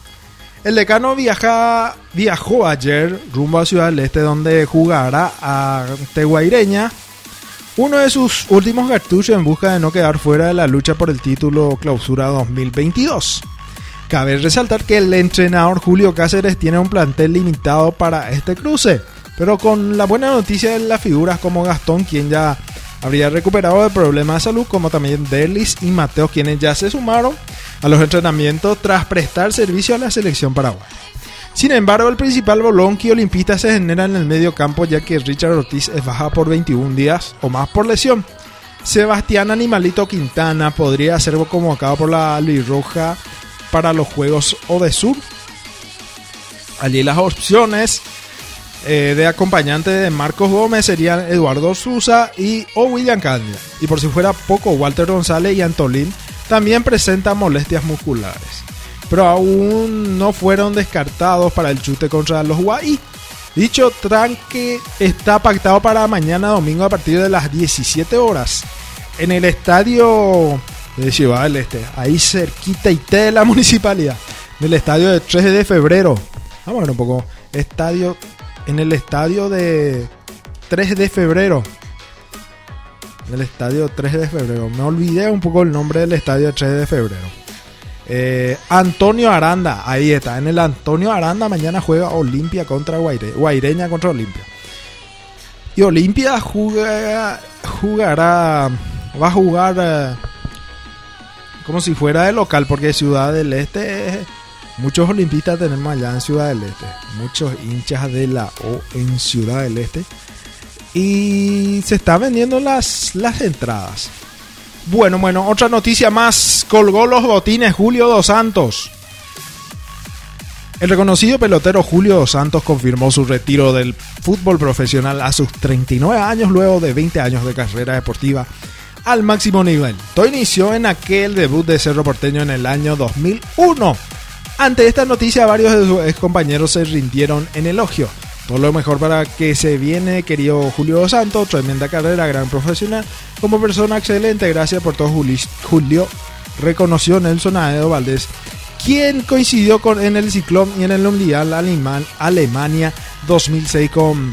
El decano viaja, viajó ayer rumbo a Ciudad del Este, donde jugará ante Guaireña. Uno de sus últimos cartuchos en busca de no quedar fuera de la lucha por el título Clausura 2022. Cabe resaltar que el entrenador Julio Cáceres tiene un plantel limitado para este cruce, pero con la buena noticia de las figuras como Gastón, quien ya habría recuperado de problemas de salud, como también Delis y Mateo, quienes ya se sumaron a los entrenamientos tras prestar servicio a la selección paraguaya. Sin embargo, el principal bolón que olimpista se genera en el medio campo, ya que Richard Ortiz es baja por 21 días o más por lesión. Sebastián Animalito Quintana podría ser convocado por la Roja para los Juegos Odesur. Allí las opciones eh, de acompañante de Marcos Gómez serían Eduardo Sousa y o William Candia. Y por si fuera poco, Walter González y Antolín también presentan molestias musculares. Pero aún no fueron descartados para el chute contra los Guay. Dicho tranque está pactado para mañana domingo a partir de las 17 horas en el estadio de Ciudad del Este, ahí cerquita y de la municipalidad, del estadio de 3 de febrero. Vamos a ver un poco. Estadio, en el estadio de 3 de febrero. En el estadio 3 de febrero. Me olvidé un poco el nombre del estadio 3 de febrero. Eh, Antonio Aranda, ahí está. En el Antonio Aranda mañana juega Olimpia contra Guaire, Guaireña contra Olimpia. Y Olimpia jugará, jugará, va a jugar eh, como si fuera de local, porque Ciudad del Este, muchos olimpistas tenemos allá en Ciudad del Este, muchos hinchas de la O en Ciudad del Este. Y se están vendiendo las, las entradas. Bueno, bueno, otra noticia más. Colgó los botines Julio Dos Santos. El reconocido pelotero Julio Dos Santos confirmó su retiro del fútbol profesional a sus 39 años luego de 20 años de carrera deportiva al máximo nivel. Todo inició en aquel debut de Cerro Porteño en el año 2001. Ante esta noticia varios de sus compañeros se rindieron en elogio. Todo lo mejor para que se viene, querido Julio Santos, tremenda carrera, gran profesional, como persona excelente, gracias por todo Julio, reconoció Nelson Aedo Valdés, quien coincidió con, en el ciclón y en el Mundial Alemán, Alemania 2006 con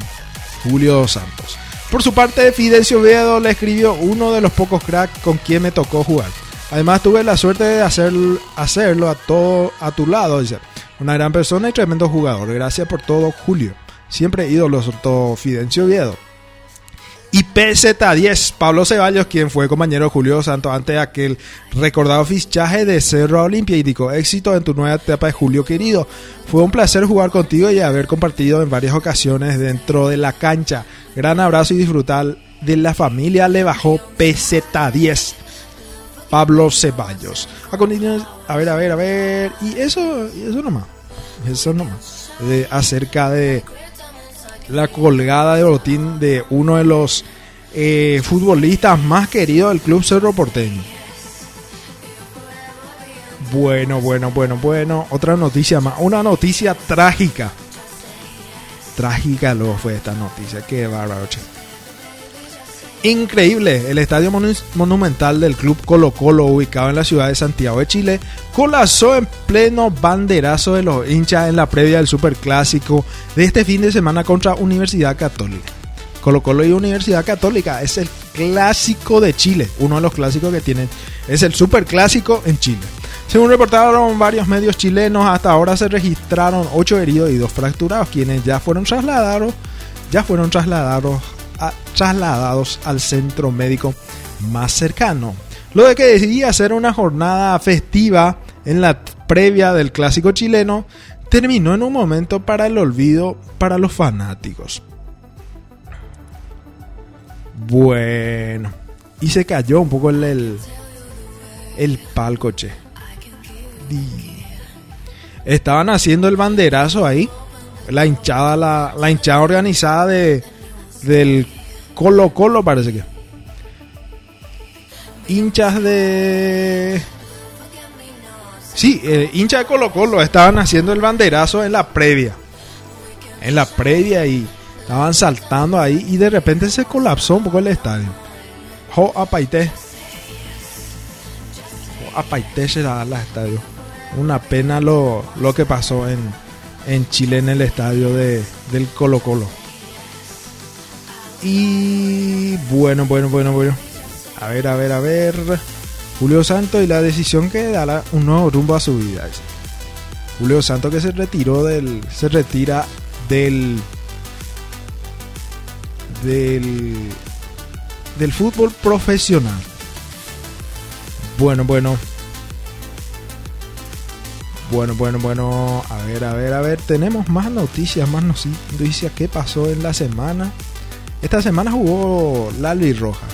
Julio Santos. Por su parte, Fidencio Viedo le escribió uno de los pocos cracks con quien me tocó jugar. Además tuve la suerte de hacer, hacerlo a, todo, a tu lado. Una gran persona y tremendo jugador. Gracias por todo, Julio. Siempre ídolo, todo Fidencio Viedo. Y PZ10, Pablo Ceballos, quien fue compañero de Julio Santos antes de aquel recordado fichaje de Cerro Olimpia, y dijo, éxito en tu nueva etapa de Julio querido. Fue un placer jugar contigo y haber compartido en varias ocasiones dentro de la cancha. Gran abrazo y disfrutar de la familia le bajó PZ10. Pablo Ceballos. A continuación, a ver, a ver, a ver. Y eso, y eso nomás. Eso nomás. De, acerca de la colgada de botín de uno de los eh, futbolistas más queridos del club Cerro Porteño. Bueno, bueno, bueno, bueno. Otra noticia más. Una noticia trágica. Trágica luego fue esta noticia. Qué bárbaro, Increíble, el estadio monumental del club Colo Colo, ubicado en la ciudad de Santiago de Chile, colapsó en pleno banderazo de los hinchas en la previa del superclásico de este fin de semana contra Universidad Católica. Colo Colo y Universidad Católica es el clásico de Chile, uno de los clásicos que tienen, es el superclásico en Chile. Según reportaron varios medios chilenos, hasta ahora se registraron 8 heridos y 2 fracturados, quienes ya fueron trasladados, ya fueron trasladados trasladados al centro médico más cercano. Lo de que decidí hacer una jornada festiva en la previa del clásico chileno, terminó en un momento para el olvido para los fanáticos. Bueno, y se cayó un poco el, el, palco, Estaban haciendo el banderazo ahí. La hinchada, la, la hinchada organizada de, del Colo Colo parece que. Hinchas de... Sí, eh, hinchas de Colo Colo estaban haciendo el banderazo en la previa. En la previa y estaban saltando ahí y de repente se colapsó un poco el estadio. Jo apaité. Jo apaité será el estadio. Una pena lo, lo que pasó en, en Chile en el estadio de, del Colo Colo. Y bueno, bueno, bueno, bueno. A ver, a ver, a ver. Julio Santo y la decisión que dará un nuevo rumbo a su vida. Julio Santo que se retiró del. se retira del. del. del fútbol profesional. Bueno, bueno. Bueno, bueno, bueno. A ver, a ver, a ver. Tenemos más noticias, más noticias. ¿Qué pasó en la semana? Esta semana jugó la albirroja.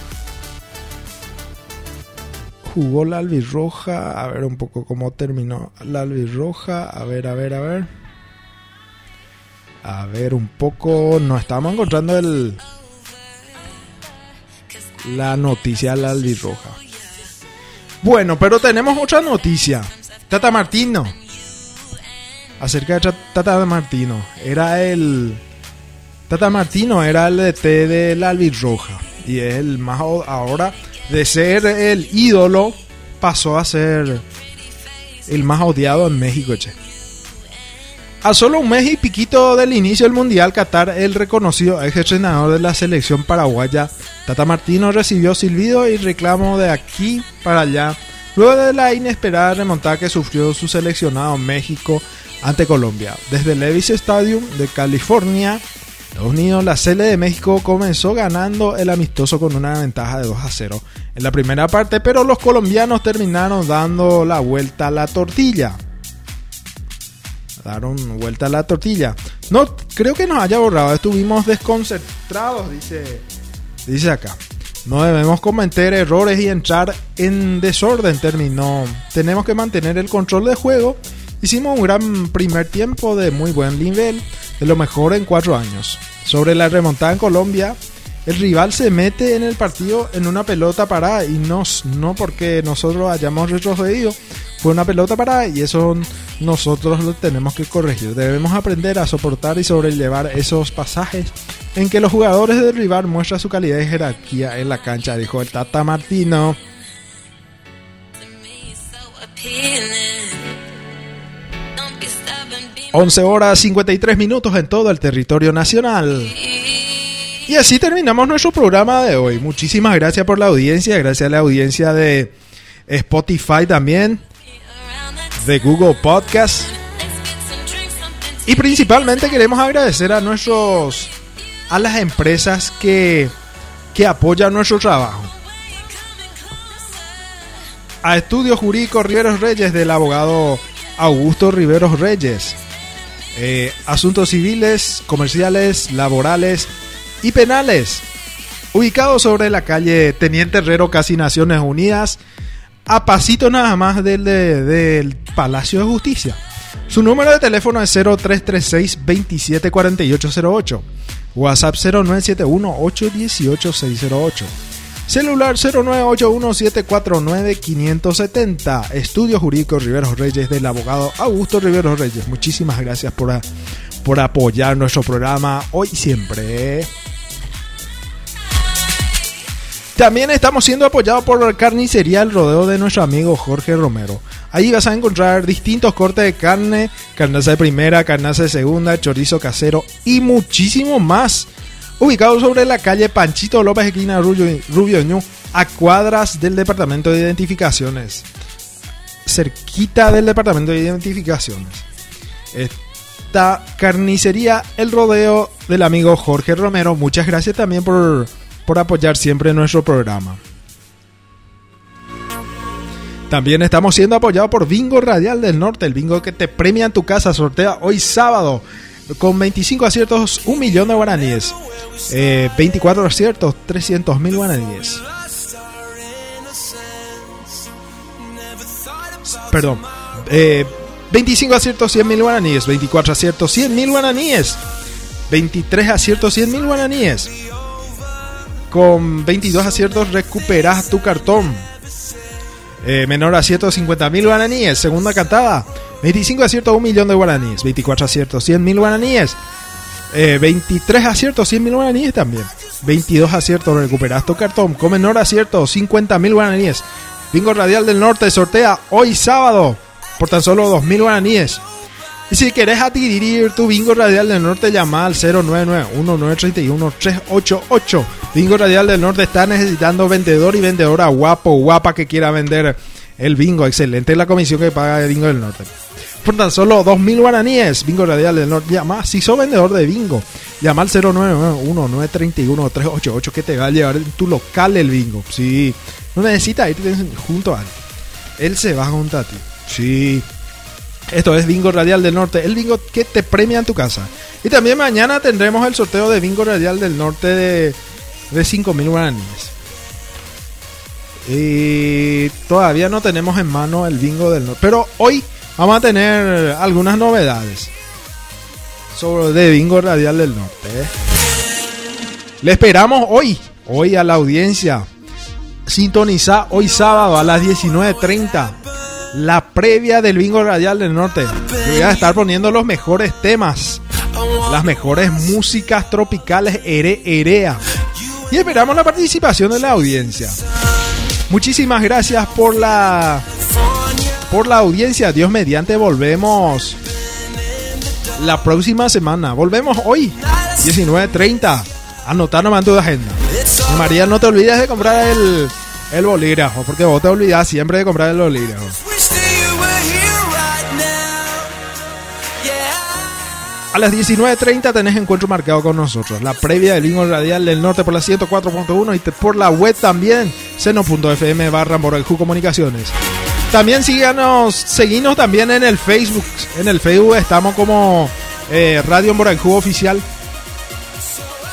Jugó la albirroja. A ver un poco cómo terminó la albirroja. A ver, a ver, a ver. A ver un poco. No estamos encontrando el. La noticia de la albirroja. Bueno, pero tenemos otra noticia. Tata Martino. Acerca de Tata Martino. Era el. Tata Martino era el DT de la albirroja. Y es el más ahora de ser el ídolo pasó a ser el más odiado en México. A solo un mes y piquito del inicio del Mundial Qatar, el reconocido ex entrenador de la selección paraguaya, Tata Martino, recibió silbido y reclamo de aquí para allá, luego de la inesperada remontada que sufrió su seleccionado México ante Colombia. Desde Levi's Stadium de California, Estados Unidos, la Sele de México comenzó ganando el amistoso con una ventaja de 2 a 0 en la primera parte, pero los colombianos terminaron dando la vuelta a la tortilla. Daron vuelta a la tortilla. No, creo que nos haya borrado. Estuvimos desconcentrados, dice, dice acá. No debemos cometer errores y entrar en desorden, terminó. Tenemos que mantener el control de juego. Hicimos un gran primer tiempo de muy buen nivel, de lo mejor en cuatro años. Sobre la remontada en Colombia, el rival se mete en el partido en una pelota parada y no, no porque nosotros hayamos retrocedido, fue una pelota parada y eso nosotros lo tenemos que corregir. Debemos aprender a soportar y sobrellevar esos pasajes en que los jugadores del rival muestran su calidad y jerarquía en la cancha, dijo el Tata Martino. 11 horas 53 minutos en todo el territorio nacional. Y así terminamos nuestro programa de hoy. Muchísimas gracias por la audiencia, gracias a la audiencia de Spotify también, de Google Podcast. Y principalmente queremos agradecer a nuestros a las empresas que que apoyan nuestro trabajo. A Estudio Jurídico Riveros Reyes del abogado Augusto Riveros Reyes. Eh, asuntos civiles, comerciales, laborales y penales. Ubicado sobre la calle Teniente Herrero, casi Naciones Unidas, a pasito nada más del, de- del Palacio de Justicia. Su número de teléfono es 0336 274808. WhatsApp 0971 818 608. Celular 0981-749-570. Estudio Jurídico Riveros Reyes del abogado Augusto Riveros Reyes. Muchísimas gracias por, por apoyar nuestro programa hoy y siempre. También estamos siendo apoyados por la carnicería El Rodeo de nuestro amigo Jorge Romero. Ahí vas a encontrar distintos cortes de carne, carnaza de primera, carnaza de segunda, chorizo casero y muchísimo más. Ubicado sobre la calle Panchito López, esquina Rubio, Rubio Ñu, a cuadras del departamento de identificaciones. Cerquita del departamento de identificaciones. Esta carnicería El Rodeo del amigo Jorge Romero. Muchas gracias también por, por apoyar siempre nuestro programa. También estamos siendo apoyados por Bingo Radial del Norte, el bingo que te premia en tu casa, sortea hoy sábado con 25 aciertos, un millón de guaraníes. Eh, 24 aciertos, 300 mil guaraníes. Perdón. Eh, 25 aciertos, 100 mil guaraníes. 24 aciertos, 100 mil guaraníes. 23 aciertos, 100 mil guaraníes. Con 22 aciertos recuperas tu cartón. Eh, menor acierto, 50 mil guaraníes. Segunda cantada. 25 aciertos, 1 millón de guaraníes. 24 aciertos, 100 mil guaraníes. Eh, 23 aciertos, 100 mil guaraníes también. 22 aciertos, recuperas tu cartón. Con menor acierto, 50 mil guaraníes. Bingo Radial del Norte sortea hoy sábado por tan solo 2 mil guaraníes. Y si querés adquirir tu Bingo Radial del Norte, llama al 099-1931-388. Bingo Radial del Norte está necesitando vendedor y vendedora guapo, guapa que quiera vender el bingo. Excelente la comisión que paga el Bingo del Norte. Por tan solo 2.000 guaraníes, Bingo Radial del Norte. Llama, si sos vendedor de bingo, llama al 099-1931-388 que te va a llevar en tu local el bingo. Sí, no necesitas irte junto a él. Él se va junto a ti. Sí. Esto es Bingo Radial del Norte, el bingo que te premia en tu casa. Y también mañana tendremos el sorteo de Bingo Radial del Norte de, de 5.000 guaraníes. Y todavía no tenemos en mano el bingo del norte. Pero hoy vamos a tener algunas novedades sobre de bingo radial del norte. ¿eh? Le esperamos hoy, hoy a la audiencia. Sintoniza hoy sábado a las 19.30 la previa del bingo radial del norte. Yo voy a estar poniendo los mejores temas, las mejores músicas tropicales ere, erea. Y esperamos la participación de la audiencia. Muchísimas gracias por la por la audiencia. Dios mediante volvemos la próxima semana. Volvemos hoy 19:30. Anotar nomás tu agenda. María, no te olvides de comprar el el bolígrafo, porque vos te olvidas siempre de comprar el bolígrafo. A las 19.30 tenés encuentro marcado con nosotros. La previa del bingo radial del norte por la 104.1 y por la web también. seno.fm barra Moralju Comunicaciones. También síganos, seguinos también en el Facebook. En el Facebook estamos como eh, Radio Moralju Oficial.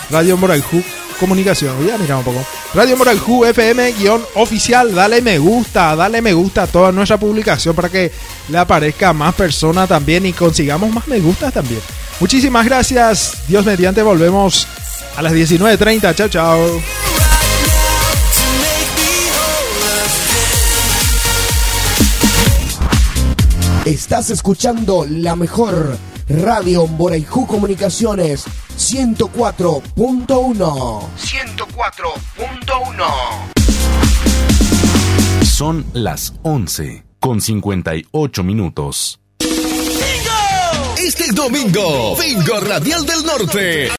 Radio Moralju Comunicación. Voy a mirar un poco. Radio Moralju FM guion oficial. Dale me gusta, dale me gusta a toda nuestra publicación para que le aparezca a más personas también y consigamos más me gustas también. Muchísimas gracias. Dios mediante volvemos a las 19.30. Chao, chao. Estás escuchando la mejor radio Boraiju Comunicaciones 104.1. 104.1. Son las 11 con 58 minutos. Este domingo, Bingo Radial del Norte.